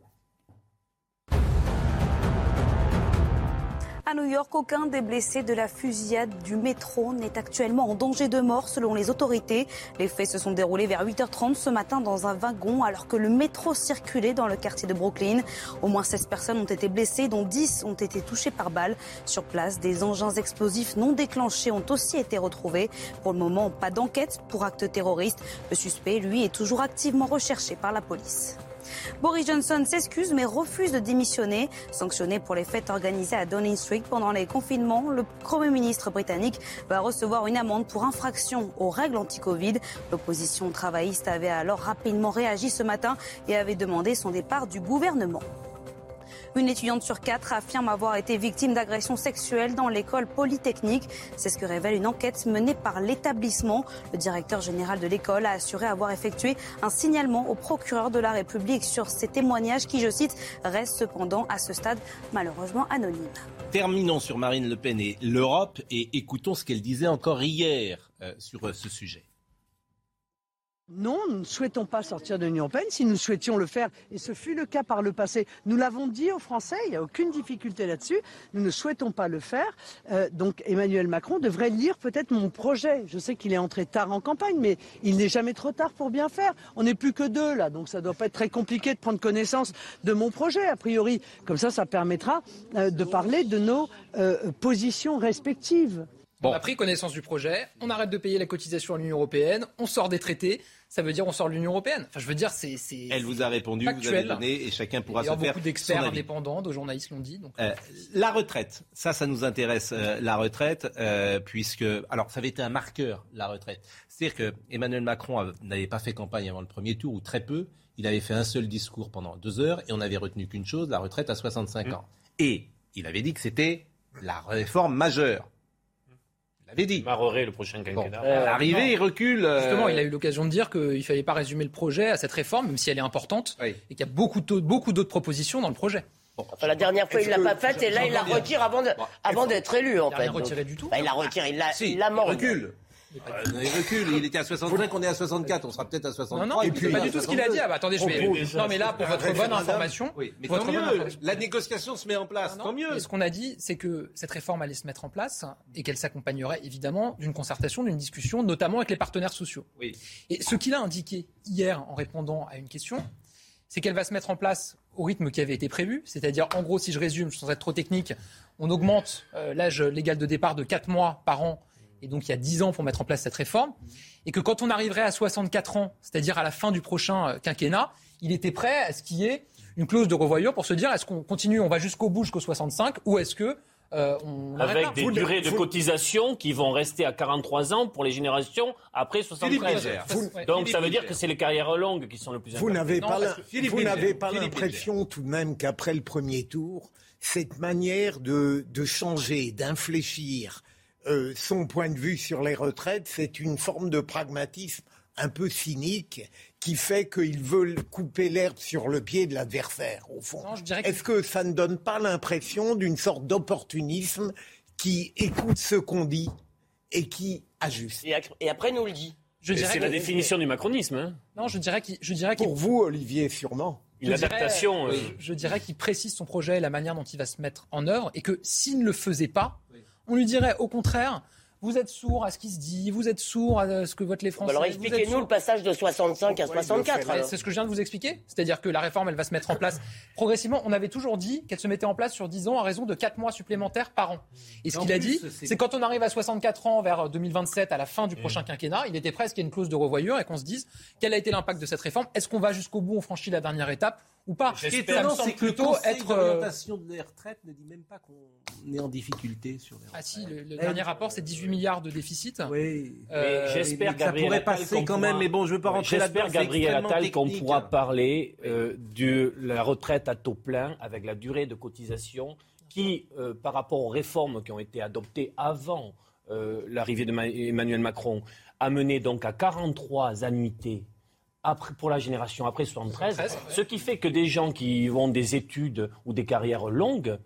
À New York, aucun des blessés de la fusillade du métro n'est actuellement en danger de mort selon les autorités. Les faits se sont déroulés vers 8h30 ce matin dans un wagon alors que le métro circulait dans le quartier de Brooklyn. Au moins 16 personnes ont été blessées dont 10 ont été touchées par balle. Sur place, des engins explosifs non déclenchés ont aussi été retrouvés. Pour le moment, pas d'enquête pour acte terroriste. Le suspect, lui, est toujours activement recherché par la police. Boris Johnson s'excuse mais refuse de démissionner. Sanctionné pour les fêtes organisées à Downing Street pendant les confinements, le Premier ministre britannique va recevoir une amende pour infraction aux règles anti-Covid. L'opposition travailliste avait alors rapidement réagi ce matin et avait demandé son départ du gouvernement. Une étudiante sur quatre affirme avoir été victime d'agressions sexuelles dans l'école polytechnique. C'est ce que révèle une enquête menée par l'établissement. Le directeur général de l'école a assuré avoir effectué un signalement au procureur de la République sur ces témoignages qui, je cite, restent cependant à ce stade malheureusement anonymes. Terminons sur Marine Le Pen et l'Europe et écoutons ce qu'elle disait encore hier euh, sur euh, ce sujet. Non, nous ne souhaitons pas sortir de l'Union européenne. Si nous souhaitions le faire, et ce fut le cas par le passé, nous l'avons dit aux Français, il n'y a aucune difficulté là-dessus, nous ne souhaitons pas le faire. Euh, donc Emmanuel Macron devrait lire peut-être mon projet. Je sais qu'il est entré tard en campagne, mais il n'est jamais trop tard pour bien faire. On n'est plus que deux là, donc ça ne doit pas être très compliqué de prendre connaissance de mon projet, a priori. Comme ça, ça permettra euh, de parler de nos euh, positions respectives. On a pris connaissance du projet, on arrête de payer la cotisation à l'Union européenne, on sort des traités, ça veut dire on sort de l'Union européenne. Enfin, je veux dire, c'est. c'est- Elle vous a répondu, vous avez factuel. donné, et chacun pourra se faire beaucoup d'experts indépendants, de journalistes l'ont dit. Donc, Euh, la retraite, ça, ça nous intéresse, euh, la retraite, euh, puisque, alors, ça avait été un marqueur, la retraite. C'est-à-dire que Emmanuel Macron n'avait pas fait campagne avant le premier tour, ou très peu. Il avait fait un seul discours pendant deux heures, et on n'avait retenu qu'une chose, la retraite à 65 ans. Et il avait dit que c'était la réforme majeure. Il l'avait dit. Maroré, le prochain quinquennat. l'arrivée, non. il recule. euh, Justement, il a eu l'occasion de dire qu'il ne fallait pas résumer le projet à cette réforme, même si elle est importante, et qu'il y a beaucoup d'autres beaucoup d'autres propositions dans le projet. Enfin, la dernière fois, il l'a pas faite et là, il la retire avant d'être élu, en Il a fait. rien Donc, retiré du tout. bah, il la retire, il la, Si, il la il recule. Euh, il recule. Il était à 65, on est à 64, on sera peut-être à 63. Non, non, et puis pas du tout ce qu'il a dit. Ah, bah, attendez, je vais. Non, mais là, pour votre bonne information. Oui, mais votre tant mieux. information. La négociation se met en place. Non, Tant mieux. Ce qu'on a dit, c'est que cette réforme allait se mettre en place et qu'elle s'accompagnerait évidemment d'une concertation, d'une discussion, notamment avec les partenaires sociaux. Oui. Et ce qu'il a indiqué hier en répondant à une question, c'est qu'elle va se mettre en place au rythme qui avait été prévu. C'est-à-dire, en gros, si je résume, sans être trop technique, on augmente euh, l'âge légal de départ de 4 mois par an. Et donc, il y a 10 ans pour mettre en place cette réforme. Et que quand on arriverait à 64 ans, c'est-à-dire à la fin du prochain euh, quinquennat, il était prêt à ce qu'il y ait une clause de revoyure pour se dire est-ce qu'on continue, on va jusqu'au bout, jusqu'au 65, ou est-ce que euh, on Avec des Vous- durées de vous- cotisation qui vont rester à 43 ans pour les générations après 73. Bilger. Vous- Donc Philippe ça veut dire que c'est les carrières longues qui sont le plus Philippe vous n'avez pas l'impression tout de même qu'après le premier tour, cette manière de, de changer, d'infléchir euh, son point de vue sur les retraites, c'est une forme de pragmatisme un peu cynique qui fait qu'ils veulent couper l'herbe sur le pied de l'adversaire, au fond. Que- Est-ce que ça ne donne pas l'impression d'une sorte d'opportunisme qui écoute ce qu'on dit et qui ajuste? Et, après, nous le dit. C'est la définition du macronisme. hein. Non, je dirais qu'il, je dirais qu'il- Pour vous, Olivier, sûrement. Une je dirais- adaptation. euh, oui, je dirais qu'il précise son projet et la manière dont il va se mettre en œuvre, et que s'il ne le faisait pas, on lui dirait au contraire, vous êtes sourd à ce qui se dit, vous êtes sourd à ce que votent les Français. Alors vous êtes expliquez-nous le passage de 65 à 64. Ouais, alors. C'est ce que je viens de vous expliquer. C'est-à-dire que la réforme, elle va se mettre en place progressivement. On avait toujours dit qu'elle se mettait en place sur 10 ans à raison de 4 mois supplémentaires par an. Et ce qu'il a dit, c'est- c'est quand on arrive à 64 ans vers 2027, à la fin du prochain quinquennat, il était presque qu'il y ait une clause de revoyure et qu'on se dise quel a été l'impact de cette réforme? Est-ce qu'on va jusqu'au bout, on franchit la dernière étape? Ou pas Ce qui est étonnant, c'est que le plutôt Conseil être. euh, d'orientation des retraites ne dit même pas qu'on est en difficulté sur les retraites. Ah si, le, le dernier rapport, c'est 18 milliards de déficit. Oui. Euh, j'espère, mais ça Gabriel pourrait passer quand même, mais bon, je veux pas rentrer là-dedans, J'espère, Gabriel Attal, qu'on pourra parler euh, de la retraite à taux plein avec la durée de cotisation qui, euh, par rapport aux réformes qui ont été adoptées avant euh, l'arrivée d'Emmanuel Macron, a mené donc à 43 annuités après, pour la génération après 73, ce qui fait que des gens qui ont des études ou des carrières longues,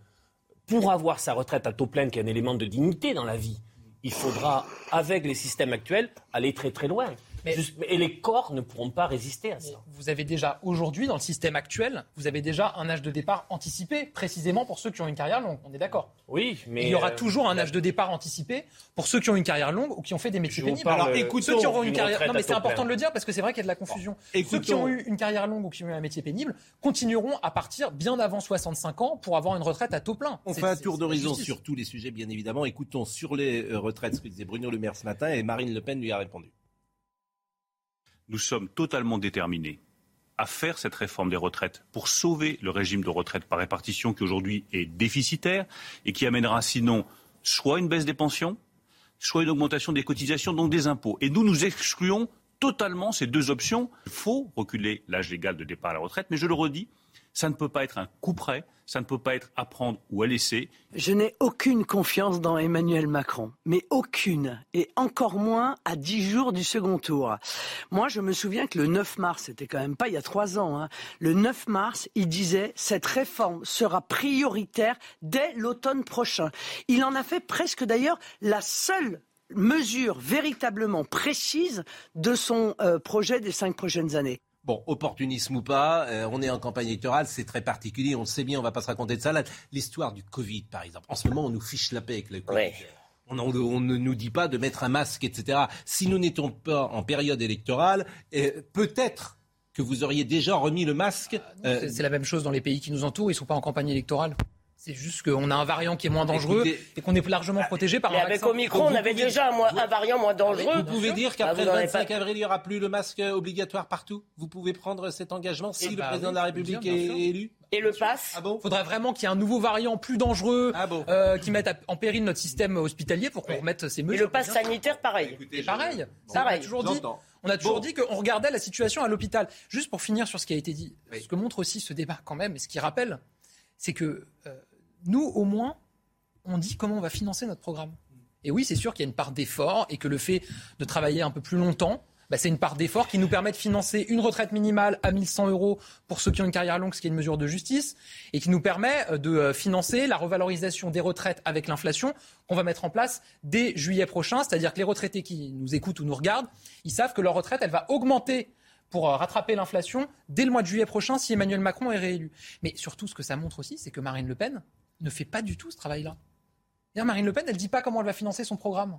pour avoir sa retraite à taux plein, qui est un élément de dignité dans la vie, il faudra, avec les systèmes actuels, aller très très loin. Mais- Juste- et les corps ne pourront pas résister à ça. Vous avez déjà aujourd'hui, dans le système actuel, vous avez déjà un âge de départ anticipé, précisément pour ceux qui ont une carrière longue. On est d'accord Oui, mais Il y aura euh, toujours un âge de départ anticipé pour ceux qui ont une carrière longue ou qui ont fait des métiers pénibles. Alors, euh, écoutons, ceux qui auront une d'une carrière, retraite non mais c'est important plein. de le dire parce que c'est vrai qu'il y a de la confusion. ceux qui ont eu une carrière longue ou qui ont eu un métier pénible continueront à partir bien avant 65 ans pour avoir une retraite à taux plein. On fait un tour d'horizon sur tous les sujets, bien évidemment. Écoutons sur les euh, retraites ce que disait Bruno Le Maire ce matin et Marine Le Pen lui a répondu. Nous sommes totalement déterminés à faire cette réforme des retraites pour sauver le régime de retraite par répartition qui aujourd'hui est déficitaire et qui amènera sinon soit une baisse des pensions, soit une augmentation des cotisations, donc des impôts. Et nous, nous excluons totalement ces deux options. Il faut reculer l'âge légal de départ à la retraite, mais je le redis, ça ne peut pas être un coup près, ça ne peut pas être à prendre ou à laisser. Je n'ai aucune confiance dans Emmanuel Macron, mais aucune, et encore moins à dix jours du second tour. Moi, je me souviens que le 9 mars, c'était quand même pas il y a trois ans, hein, le 9 mars, il disait cette réforme sera prioritaire dès l'automne prochain. Il en a fait presque d'ailleurs la seule mesure véritablement précise de son euh, projet des cinq prochaines années. Bon, opportunisme ou pas, euh, on est en campagne électorale, c'est très particulier, on le sait bien, on va pas se raconter de salade. L'histoire du Covid, par exemple. En ce moment, on nous fiche la paix avec le Covid. Ouais. On, on- on ne nous dit pas de mettre un masque, etc. Si nous n'étions pas en période électorale, euh, peut-être que vous auriez déjà remis le masque. euh, C'est la même chose dans les pays qui nous entourent, ils sont pas en campagne électorale. C'est juste qu'on a un variant qui est moins dangereux Écoutez- et qu'on est largement protégé par Mais un avec. Omicron, on avait déjà un, variant moins dangereux. Vous pouvez dire qu'après le en avez 25 pas- avril, il n'y aura plus le masque obligatoire partout Vous pouvez prendre cet engagement si Eh le bah président oui, de la République bien est élu Et le pass Ah bon? Faudrait vraiment qu'il y ait un nouveau variant plus dangereux Ah bon? euh, qui mette en péril notre système hospitalier pour qu'on remette ces Et mesures. le pass sanitaire, pareil. Écoutez, Et pareil, Bon, ça, on a Pareil. toujours dit, J'entends. on a toujours Bon. dit qu'on regardait la situation à l'hôpital. Juste pour finir sur ce qui a été dit, ce que montre aussi ce débat quand même, et ce qui rappelle, c'est que euh, nous, au moins, on dit comment on va financer notre programme. Et oui, c'est sûr qu'il y a une part d'effort et que le fait de travailler un peu plus longtemps, bah, c'est une part d'effort qui nous permet de financer une retraite minimale à 1100 euros pour ceux qui ont une carrière longue, ce qui est une mesure de justice, et qui nous permet euh, de euh, financer la revalorisation des retraites avec l'inflation qu'on va mettre en place dès juillet prochain. C'est-à-dire que les retraités qui nous écoutent ou nous regardent, ils savent que leur retraite, elle va augmenter pour euh, rattraper l'inflation dès le mois de juillet prochain si Emmanuel Macron est réélu. Mais surtout, ce que ça montre aussi, c'est que Marine Le Pen ne fait pas du tout ce travail-là. Marine Le Pen, elle ne dit pas comment elle va financer son programme.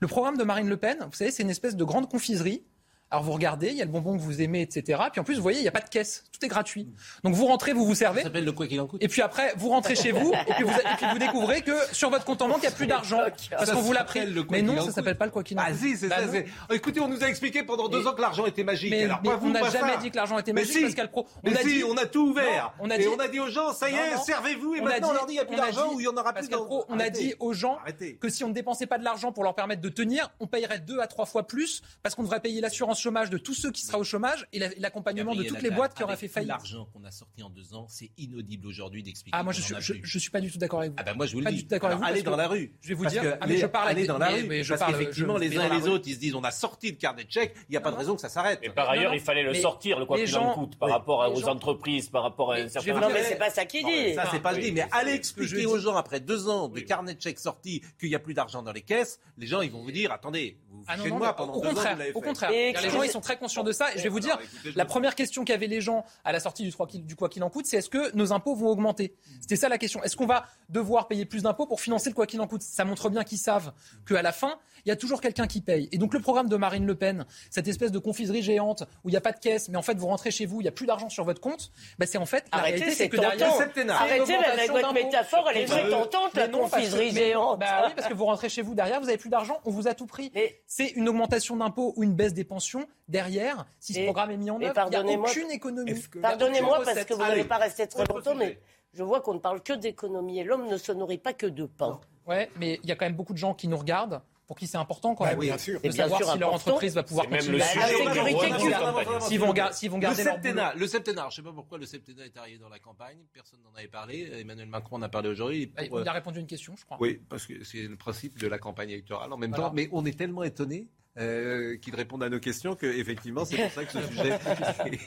Le programme de Marine Le Pen, vous savez, c'est une espèce de grande confiserie. Alors vous regardez, il y a le bonbon que vous aimez, etc. Puis en plus, vous voyez, il n'y a pas de caisse. Tout est gratuit. Donc vous rentrez, vous vous servez. Ça s'appelle le quoi qu'il en coûte. Et puis après, vous rentrez chez vous, et puis vous, et puis vous découvrez que sur votre compte en banque, il n'y a plus d'argent. Parce qu'on vous l'a pris. s'appelle le quoi Mais non, ça coûte. s'appelle pas le quoi qu'il en Ah coûte. si, c'est Bah ça. c'est- Oh, Écoutez, on nous a expliqué pendant deux Mais- ans que l'argent était magique. Mais, Alors, mais vous, on n'a jamais ça. dit que l'argent était Mais magique si. parce qu'elle pro. On Mais a si, dit, on a tout ouvert. Non, on a et dit- on a dit aux gens, ça y est, servez-vous. Et On a maintenant, on dit- leur dit, il n'y a plus d'argent ou il n'y en aura parce plus. pro, on a dit aux gens que si on ne dépensait pas de l'argent pour leur permettre de tenir, on payerait deux à trois fois plus parce qu'on devrait payer l'assurance chômage de tous ceux qui seraient au chômage et la- l'accompagnement de toutes les boîtes qui auraient avec fait tout faillite. L'argent qu'on a sorti en deux ans, c'est inaudible aujourd'hui d'expliquer. Ah, moi, je qu'on suis, je, suis pas du tout d'accord avec vous. Ah ben moi je vous le Pas dis. du tout d'accord avec Alors, vous, allez dans la rue. je vais vous dire- que ah, mais les- je parle allez dans la rue. mais je parce parle- qu'effectivement les uns et les autres ils se disent on a sorti le carnet de chèques, il n'y a pas de raison que ça s'arrête. Mais par ailleurs, il fallait le sortir, le quoi les qu'il en gens- coûte, par rapport aux entreprises, par rapport à un certain Non, mais c'est pas ça qu'il dit. Ça, c'est pas le Oui. dit, mais allez expliquer aux gens après deux ans de carnet de chèques sortis qu'il n'y a plus d'argent dans les caisses, les gens ils vont vous dire attendez, vous vous Ah non, fichez de non, moi pendant au deux ans, au contraire. Et Les gens, ils sont très conscients de ça. Et je vais vous dire, la première question qu'avaient les gens à la sortie du, 3 qu'il- du quoi qu'il en coûte, c'est est-ce que nos impôts vont augmenter? C'était ça la question. Est-ce qu'on va devoir payer plus d'impôts pour financer le quoi qu'il en coûte? Ça montre bien qu'ils savent qu'à la fin, il y a toujours quelqu'un qui paye. Et donc le programme de Marine Le Pen, cette espèce de confiserie géante où il n'y a pas de caisse, mais en fait vous rentrez chez vous, il n'y a plus d'argent sur votre compte, bah, c'est en fait la Arrêtez, réalité, c'est c'est que derrière. Arrêtez d'impôts. métaphore, elle est très tentante, la confiserie mais- géante. Bah oui, parce que vous rentrez chez vous derrière, vous avez plus d'argent, on vous a tout pris. Mais- C'est une augmentation d'impôts ou une baisse des pensions derrière. Si ce Et- programme est mis en œuvre, il n'y a aucune économie. Que- Pardonnez-moi parce que vous Allez. n'allez pas rester très longtemps, mais je vois qu'on ne parle que d'économie et l'homme ne se nourrit pas que de pain. Ouais, mais il y a quand même beaucoup de gens qui nous regardent, pour qui c'est important quand Bah même oui, bien sûr. de Et bien savoir sûr, si leur entreprise va pouvoir continuer. le. S'ils vont, gar- vont Le garder leur septennat, le septennat, je ne sais pas pourquoi le septennat est arrivé dans la campagne, personne n'en avait parlé, Emmanuel Macron en a parlé aujourd'hui. boulot. pour, Il euh, a répondu à une question, je crois. Oui, parce que c'est le principe de la campagne électorale en même Voilà. temps. Mais on est tellement étonnés euh, qu'ils répondent à nos questions que effectivement c'est pour ça que ce sujet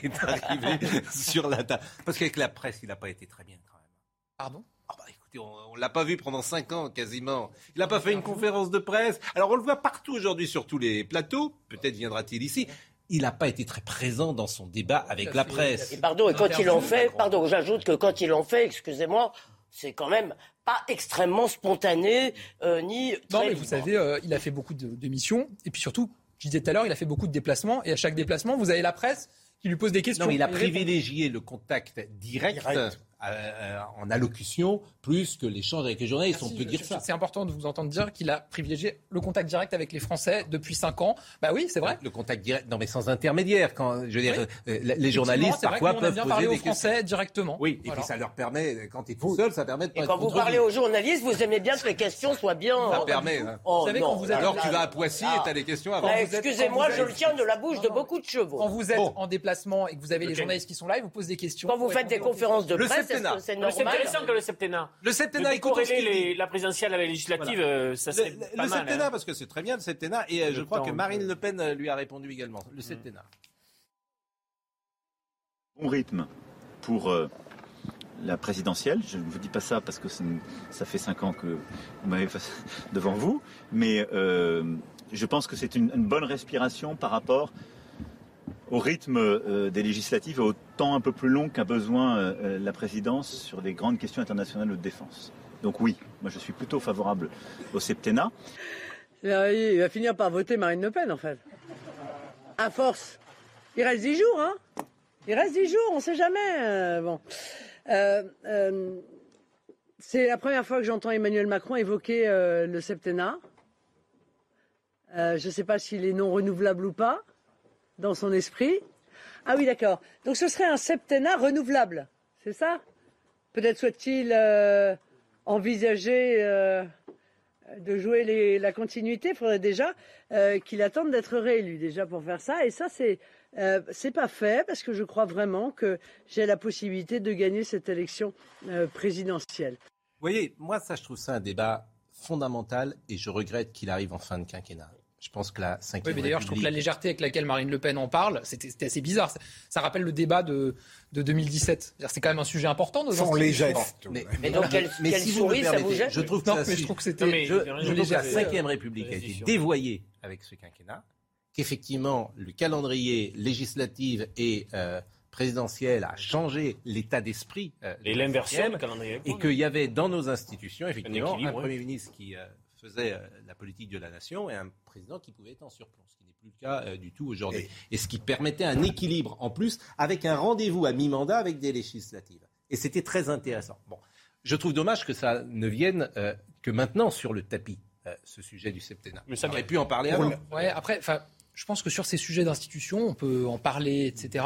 est arrivé sur la table. Parce qu'avec la presse, il n'a pas été très bien quand même. Pardon? Ah bah, écoutez, on, ne l'a pas vu pendant cinq ans quasiment. Il n'a pas fait une conférence de presse. Alors on le voit partout aujourd'hui sur tous les plateaux. Peut-être viendra-t-il ici. Il n'a pas été très présent dans son débat avec la presse. Et pardon, et quand il en fait, pardon, j'ajoute que quand il en fait, excusez-moi, c'est quand même pas extrêmement spontané, euh, ni Non, mais vous savez, euh, il a fait beaucoup de, de missions. Et puis surtout, je disais tout à l'heure, il a fait beaucoup de déplacements. Et à chaque déplacement, vous avez la presse qui lui pose des questions. Non, mais il a privilégié le contact direct, Direct. Euh, euh, en allocution plus que l'échange avec les journalistes. Merci, on peut je- dire je- ça. C'est important de vous entendre dire qu'il a privilégié le contact direct avec les Français depuis 5 ans. Bah oui, c'est vrai. Le contact direct, non mais sans intermédiaire. Quand je veux dire, Oui. euh, les journalistes parfois peuvent bien poser parler des aux Français questions. directement. Oui, et Voilà. puis ça leur permet, quand tu es tout seul, ça permet de pas Et être quand vous parlez aux journalistes, vous aimez bien que les questions soient bien. Ça permet. hein. Oh, Vous savez, non, quand vous êtes- Alors là, tu vas à Poissy là. et t'as les questions avant. Bah, Excusez-moi, je le tiens de la bouche de beaucoup de chevaux. Quand vous êtes en déplacement et que vous avez les journalistes qui sont là, ils vous posent des questions. Quand vous faites des conférences de presse, septennat. c'est intéressant que le septennat. Le septennat, dit. les- la présidentielle à la législative, Voilà. euh, ça Le, serait le- pas le mal. septennat, hein. parce que c'est très bien le septennat, et euh, je crois que Marine Le Pen euh, lui a répondu également. Le septennat. bon rythme pour euh, la présidentielle. Je ne vous dis pas ça parce que ça fait cinq ans que vous m'avez devant vous, mais euh, je pense que c'est une, une bonne respiration par rapport au rythme euh, des législatives et au temps un peu plus long qu'a besoin euh, euh, la présidence sur des grandes questions internationales de défense. Donc oui, moi je suis plutôt favorable au septennat. Il va finir par voter Marine Le Pen, en fait. À force. Il reste dix jours, hein Il reste dix jours, on sait jamais. bon. C'est la première fois que j'entends Emmanuel Macron évoquer le septennat. Je ne sais pas s'il est non renouvelable ou pas dans son esprit. Ah oui, d'accord. Donc ce serait un septennat renouvelable, c'est ça? Peut-être souhaite-t-il euh, envisager euh, de jouer la continuité. Il faudrait déjà euh, qu'il attende d'être réélu déjà pour faire ça. Et ça, c'est euh, c'est pas fait parce que je crois vraiment que j'ai la possibilité de gagner cette élection présidentielle. Vous voyez, moi, ça, je trouve ça un débat fondamental et je regrette qu'il arrive en fin de quinquennat. Je pense que la Oui, cinquième mais d'ailleurs, je trouve que la République- légèreté avec laquelle Marine Le Pen en parle, c'était assez bizarre. Ça, ça rappelle le débat de, de 2017. C'est-à-dire, C'est quand même un sujet important. nos Sans les gestes. Mais, Mais donc, quelle- mais si vous ça vous gêne je trouve que Non, mais je trouve que c'était. Mais- je, je je trouve que la Cinquième République a été dévoyée avec ce quinquennat, qu'effectivement le calendrier législatif et euh, présidentiel a changé l'état d'esprit euh, Et de l'inversion, le calendrier. et qu'il y avait dans nos institutions effectivement un, équilibre, Premier ministre qui euh, faisait euh, la politique de la nation et un président qui pouvait être en surplomb, ce qui n'est plus le cas euh, du tout aujourd'hui. Et ce qui permettait un équilibre en plus avec un rendez-vous à mi-mandat avec des législatives. Et c'était très intéressant. Bon, je trouve dommage que ça ne vienne euh, que maintenant sur le tapis, euh, ce sujet du septennat. Mais ça On aurait pu en parler avant. Ouais, après, enfin, je pense que sur ces sujets d'institution, on peut en parler, etc.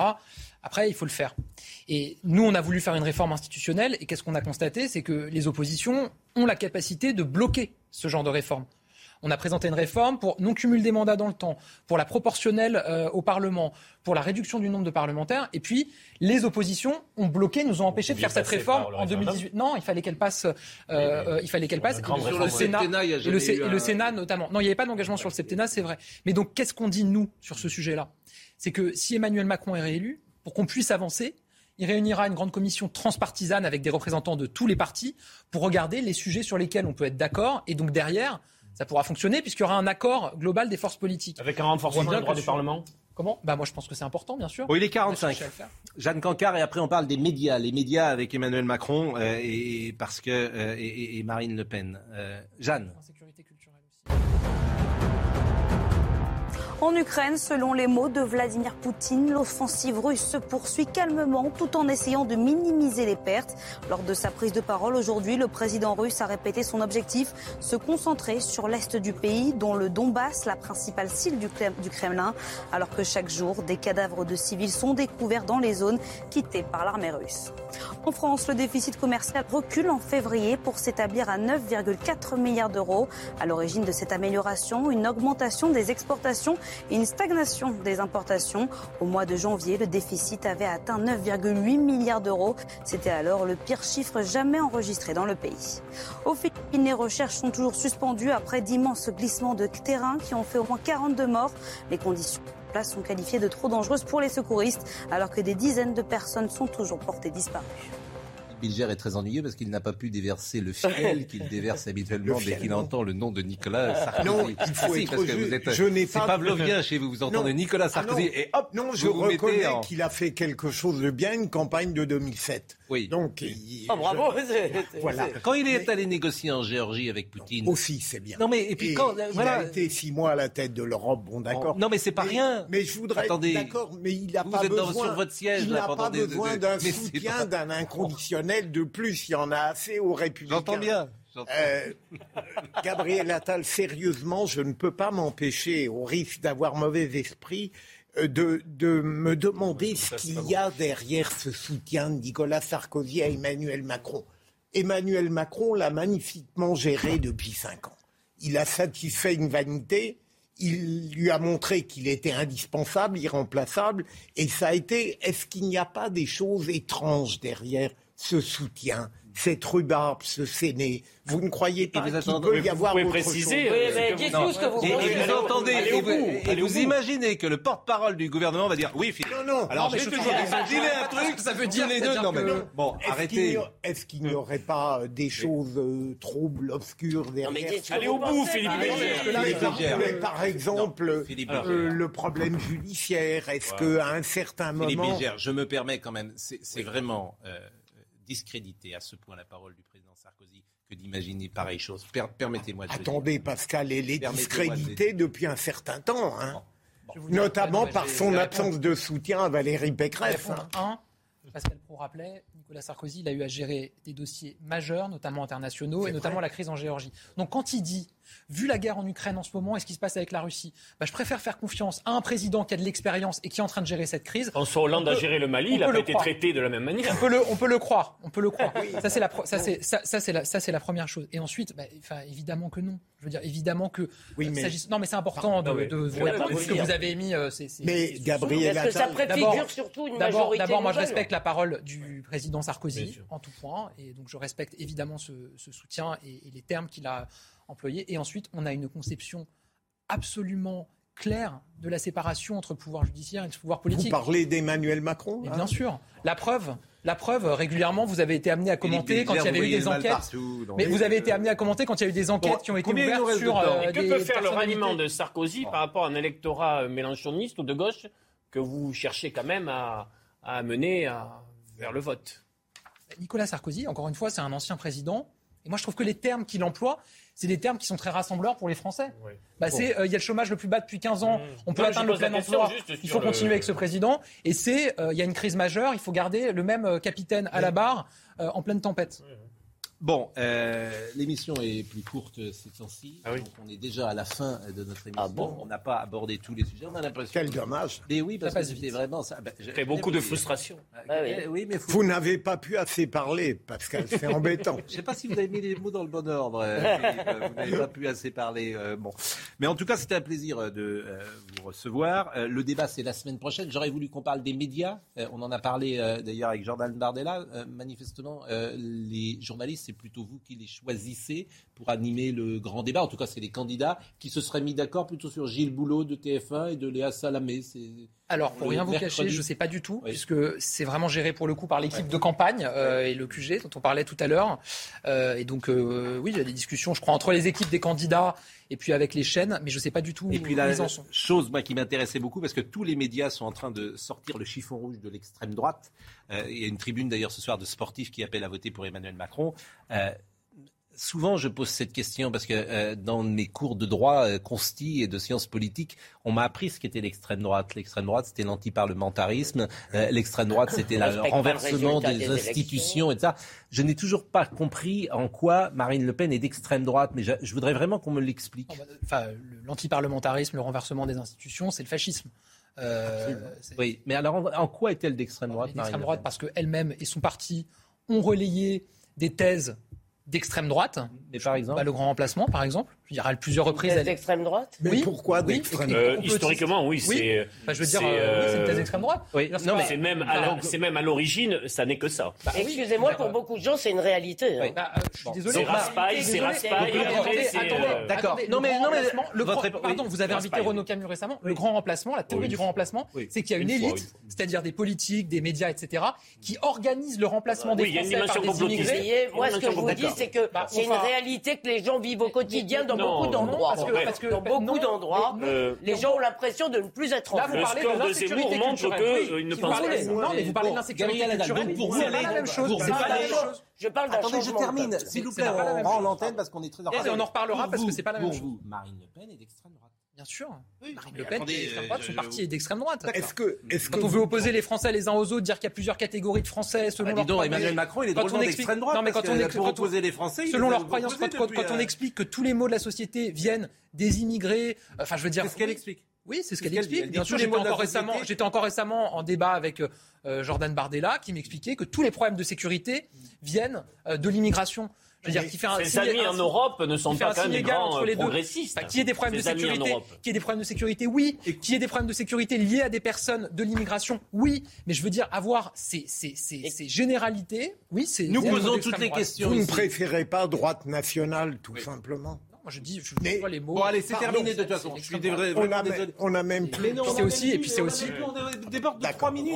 Après, il faut le faire. Et nous, on a voulu faire une réforme institutionnelle. Et qu'est-ce qu'on a constaté C'est que les oppositions ont la capacité de bloquer ce genre de réforme. On a présenté une réforme pour non-cumul des mandats dans le temps, pour la proportionnelle euh, au Parlement, pour la réduction du nombre de parlementaires. Et puis, les oppositions ont bloqué, nous ont empêché de faire cette réforme en référendum 2018. Non, il fallait qu'elle passe. euh, euh, il fallait qu'elle passe. réforme. le Sur Sénat, et le, Sénat notamment. Non, il n'y avait pas d'engagement sur le septennat, c'est vrai. Mais donc, qu'est-ce qu'on dit, nous, sur ce sujet-là? C'est que si Emmanuel Macron est réélu, pour qu'on puisse avancer, il réunira une grande commission transpartisane avec des représentants de tous les partis pour regarder les sujets sur lesquels on peut être d'accord. Et donc, derrière, ça pourra fonctionner puisqu'il y aura un accord global des forces politiques. Avec un renforcement des droits du Parlement? Comment? Bah moi je pense que c'est important, bien sûr. Bon, il est On va 45. chercher à le faire. Jeanne Cancard, et après on parle des médias. Les médias avec Emmanuel Macron euh, et, et parce que, euh, et, Marine Le Pen. Euh, Jeanne. Insécurité culturelle aussi. En Ukraine, selon les mots de Vladimir Poutine, l'offensive russe se poursuit calmement tout en essayant de minimiser les pertes. Lors de sa prise de parole aujourd'hui, le président russe a répété son objectif, se concentrer sur l'est du pays, dont le Donbass, la principale cible du Krem- du Kremlin, alors que chaque jour, des cadavres de civils sont découverts dans les zones quittées par l'armée russe. En France, le déficit commercial recule en février pour s'établir à 9,4 milliards d'euros. À l'origine de cette amélioration, une augmentation des exportations une stagnation des importations. Au mois de janvier, le déficit avait atteint 9,8 milliards d'euros. C'était alors le pire chiffre jamais enregistré dans le pays. Aux Philippines, les recherches sont toujours suspendues après d'immenses glissements de terrain qui ont fait au moins 42 morts. Les conditions sur place sont qualifiées de trop dangereuses pour les secouristes, alors que des dizaines de personnes sont toujours portées disparues. Bilger est très ennuyeux parce qu'il n'a pas pu déverser le fiel qu'il déverse habituellement Le dès fiel, qu'il non. entend le nom de Nicolas Sarkozy. Non, il faut Ah être parce que vous êtes, je n'ai c'est pas- pavlovien chez vous. Vous entendez Non. Nicolas Ah non. Sarkozy et hop, Non, je vous vous reconnais en- qu'il a fait quelque chose de bien, une campagne de 2007. Oui. Donc, il- Oh, bravo je- c'est- c'est- Voilà. Quand il est allé négocier en Géorgie avec Poutine. Aussi, c'est bien. Non mais et puis quand il voilà. a été six mois à la tête de l'Europe, bon d'accord. Non mais c'est pas Mais- rien. Mais je voudrais, Attendez. d'accord, mais il n'a Vous pas êtes dans- besoin. sur votre siège, il n'a pas besoin d'un mais c'est soutien, d'un inconditionnel de plus. Il y en a assez aux républicains. J'entends bien. Euh, Gabriel Attal, sérieusement, je ne peux pas m'empêcher, au risque d'avoir mauvais esprit, euh, de, de me demander ce qu'il y a derrière ce soutien de Nicolas Sarkozy à Emmanuel Macron. Emmanuel Macron l'a magnifiquement géré depuis cinq ans. Il a satisfait une vanité, il lui a montré qu'il était indispensable, irremplaçable, et ça a été, est-ce qu'il n'y a pas des choses étranges derrière ce soutien, cette rhubarbe, ce séné Vous ne croyez pas vous qu'il attendez- peut vous y avoir pouvez autre préciser, chose euh, Oui, mais ce que dites-nous vous- ce que vous Et, et vous entendez, allez et vous, allez vous imaginez que le porte-parole du gouvernement va dire oui Philippe. Non, non. Alors Non, mais j'ai je toujours dealé un truc. ça veut dire, les deux. Non mais bon, arrêtez. Est-ce qu'il n'y aurait pas euh, des choses euh, troubles, obscures derrière Allez vous au bout, Philippe par exemple. Philippe Philippe le problème judiciaire, est-ce qu'à un certain Philippe moment... Bilger, je me permets quand même, c'est vraiment discréditer à ce point la parole du président Sarkozy que d'imaginer pareille chose. Per- Permettez-moi de dire. Attendez, Pascal, elle est de discréditée depuis un certain temps, hein. Notamment par son absence de soutien à Valérie. Pécresse. hein. Un, Pascal Pro rappelait, Nicolas Sarkozy, il a eu à gérer des dossiers majeurs, notamment internationaux, et notamment la crise en Géorgie. Donc quand il dit, vu la guerre en Ukraine en ce moment et ce qui se passe avec la Russie, bah, je préfère faire confiance à un président qui a de l'expérience et qui est en train de gérer cette crise. François Hollande a géré le Mali, on il n'a peut pas le été croire. traité de la même manière. On peut le, on peut le croire, on peut le croire. Ça c'est la, pro- ça c'est, ça, ça, c'est la, ça c'est la première chose. Et ensuite, bah, évidemment que non. Je veux dire, évidemment que. Oui, euh, mais- Non, mais c'est important de, pas ce vous que vous avez émis. euh, c'est, c'est- Mais c'est- Gabriel Parce que ça préfigure D'abord- surtout une D'abord, majorité d'abord, moi, je respecte la parole du président Sarkozy en tout point, et donc je respecte évidemment ce, ce soutien et, et les termes qu'il a employés. Et ensuite, on a une conception absolument claire de la séparation entre le pouvoir judiciaire et le pouvoir Vous politique. parlez d'Emmanuel Macron là bien sûr, la preuve, la preuve, régulièrement, vous avez été amené à commenter quand il y avait eu des enquêtes. Mais vous avez été amené à commenter quand il y a eu des enquêtes qui ont été ouvertes sur euh, que des peut faire le ralliement de Sarkozy par rapport à un électorat euh, mélanchoniste ou de gauche que vous cherchez quand même à, à amener à- vers le vote? Nicolas Sarkozy, encore une fois, c'est un ancien président. Et moi, je trouve que les termes qu'il emploie, c'est des termes qui sont très rassembleurs pour les Français. Bah, c'est, euh, il y a le chômage le plus bas depuis 15 ans. On peut Non, atteindre le plein emploi. Il faut continuer le- avec ce président. Et c'est, euh, il y a une crise majeure. Il faut garder le même euh, capitaine à la barre euh, en pleine tempête. Bon, euh, l'émission est plus courte ces temps-ci. Ah oui. Donc on est déjà à la fin de notre émission. Ah bon on n'a pas abordé tous les sujets. On a l'impression. Quel dommage. Mais oui, parce Ça que c'était vraiment ça. Ben, je- fait beaucoup de frustration. Ah oui. oui, mais faut- Vous n'avez pas pu assez parler, Pascal, c'est embêtant. Je ne sais pas si vous avez mis les mots dans le bon ordre. euh, euh, vous n'avez pas pu assez parler. euh, bon, mais en tout cas, c'était un plaisir de euh, vous recevoir. Euh, le débat, c'est la semaine prochaine. J'aurais voulu qu'on parle des médias. Euh, on en a parlé euh, d'ailleurs avec Jordan Bardella. Euh, manifestement, euh, les journalistes, c'est plutôt vous qui les choisissez pour animer le grand débat. En tout cas, c'est les candidats qui se seraient mis d'accord plutôt sur Gilles Boulot de TF1 et de Léa Salamé. Alors, pour rien vous mercredi. cacher, je ne sais pas du tout, Oui. puisque c'est vraiment géré pour le coup par l'équipe de campagne euh, et le QG dont on parlait tout à l'heure. Euh, et donc, euh, oui, il y a des discussions, je crois, entre les équipes des candidats et puis avec les chaînes, mais je ne sais pas du tout Et puis où ils en sont. chose moi, qui m'intéressait beaucoup, parce que tous les médias sont en train de sortir le chiffon rouge de l'extrême droite. Euh, il y a une tribune d'ailleurs ce soir de sportifs qui appellent à voter pour Emmanuel Macron. Souvent, je pose cette question parce que euh, dans mes cours de droit euh, consti et de sciences politiques, on m'a appris ce qu'était l'extrême droite. L'extrême droite, c'était l'antiparlementarisme. Euh, l'extrême droite, c'était le renversement des, des institutions et ça. Je n'ai toujours pas compris en quoi Marine Le Pen est d'extrême droite, mais je, je voudrais vraiment qu'on me l'explique. Enfin, le- l'antiparlementarisme, le renversement des institutions, c'est le fascisme. Euh, Oui, mais alors en, en quoi est-elle d'extrême droite, d'extrême Le droite Pen? parce qu'elle-même et son parti ont relayé des thèses d'extrême droite. Mais par exemple Bah, le grand remplacement, par exemple. Je dirais à plusieurs reprises. Thèse d'extrême droite Mais Oui, pourquoi oui, d'extrême droite Euh, complotiste. historiquement, oui, Oui. c'est. Enfin, je veux dire, c'est, euh, oui, c'est une thèse euh, d'extrême droite. Oui, non, mais C'est même, à l'or- c'est même à l'origine, ça n'est que ça. Bah. Excusez-moi, pour beaucoup de gens, c'est une réalité. hein. Oui, bah, euh, je suis désolé. C'est raspail, c'est raspail, Attendez, D'accord. Non, le mais- grand non, mais remplacement, le votre grand- Pardon, vous avez invité Raspail. Renaud Camus récemment. Le grand remplacement, la théorie du grand remplacement, c'est qu'il y a une élite, c'est-à-dire des politiques, des médias, etc., qui organisent le remplacement des Oui, il y a une Français par dimension des complotiste. immigrés. Moi, ce que je vous dis. C'est que Bah, c'est une réalité que les gens vivent au quotidien dans Non, beaucoup d'endroits. parce que- Ouais. parce que- Dans beaucoup d'endroits, Euh, les gens ont l'impression de ne plus être en Là, vous Le France. parlez de score de Zemmour montre euh, il ne pense pas. Non, mais vous parlez d'insécurité culturelle. pour vous, c'est pas la même chose. C'est pas la même chose. Je parle d'un Attendez, je termine. S'il vous plaît, on rend l'antenne parce qu'on est très en Et retard. on en reparlera parce que c'est pas la même chose. vous, Marine Le Pen est d'extrême droite. Bien sûr. Marine Le Pen est d'extrême droite, son euh, parti je- est d'extrême droite. Est-ce que, Quand on veut opposer les Français les uns aux autres, dire qu'il y a plusieurs catégories de Français selon Ah, leur donc, croyance- Emmanuel Macron, il est Quand drôlement on explique- d'extrême droite. Non, mais parce quand on que explique- pour quand on- opposer les Français, il selon croyances, opposés quand, quand- depuis, quand on euh, explique que tous les mots de la société viennent des immigrés, euh, enfin je veux dire. C'est ce qu'elle oui, explique. Oui, c'est ce qu'elle explique. Bien sûr, j'étais encore récemment, société. j'étais encore récemment en débat avec euh, Jordan Bardella qui m'expliquait que tous les problèmes de sécurité viennent euh, de l'immigration. Je veux dire, qui fait un Ses signe- amis un en Europe ne sont pas quand même des grands entre euh, les deux. progressistes. Enfin, qui ait des problèmes de Ses sécurité, Europe. qui ait des problèmes de sécurité, oui. Qui ait des problèmes de sécurité liés à des personnes de l'immigration, oui. Mais je veux dire, avoir ces, ces, ces, ces généralités, oui, c'est. Nous posons toutes les questions. vous ne préférez pas droite nationale, tout simplement moi je dis, je Mais- vois les mots. Bon, allez, c'est terminé de toute façon. Je suis désolé, on a, même- désolé. on a même Mais plus. non, C'est on a aussi- et puis c'est aussi- On déborde de D'accord. 3 minutes.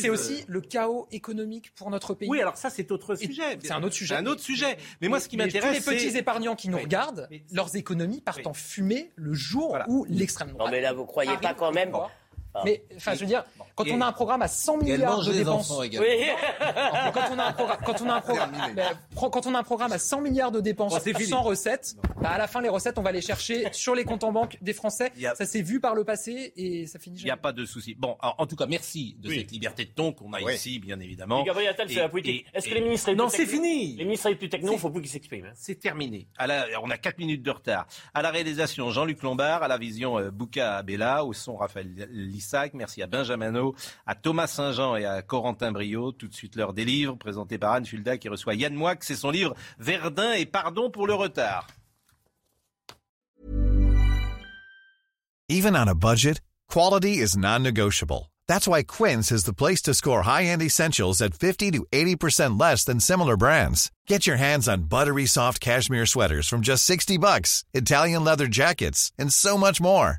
C'est aussi- le chaos économique pour notre pays. Oui, alors ça, c'est autre Et sujet. c'est un autre sujet. C'est un autre sujet. Mais moi, ce qui m'intéresse, Tous les petits épargnants qui nous regardent, leurs économies partent en fumée le jour où l'extrême droite. Non, mais là, vous croyez pas quand même. Pouvoir. Mais enfin, je veux dire, quand on a un programme à 100 milliards de dépenses, quand on a un programme, quand on a un programme, à 100 milliards de dépenses, sans recettes, bah, à la fin les recettes, on va les chercher sur les comptes en banque des Français. Ça s'est vu par le passé et ça finit. Il n'y a pas de souci. Bon, alors, en tout cas, merci de cette liberté de ton qu'on a ici, bien évidemment. Et Gabriel Attal fait la politique. Est-ce que les ministres Non, c'est fini. Les ministres les plus techno, il faut plus qu'ils s'expriment. hein. C'est terminé. À la- on a 4 minutes de retard. À la réalisation, Jean-Luc Lombard. À la vision, euh, Bouka Abella. Au son, Raphaël Lissac. Merci à Benjamino, à Thomas Saint-Jean et à Corentin Brio. Tout de suite, l'heure des livres, présenté par Anne Fulda, qui reçoit Yann Moix. C'est son livre Verdun et pardon pour le retard. Even on a budget, quality is non-negotiable. That's why Quince is the place to score high-end essentials at 50 to 80% less than similar brands. Get your hands on buttery soft cashmere sweaters from just 60 bucks, Italian leather jackets, and so much more.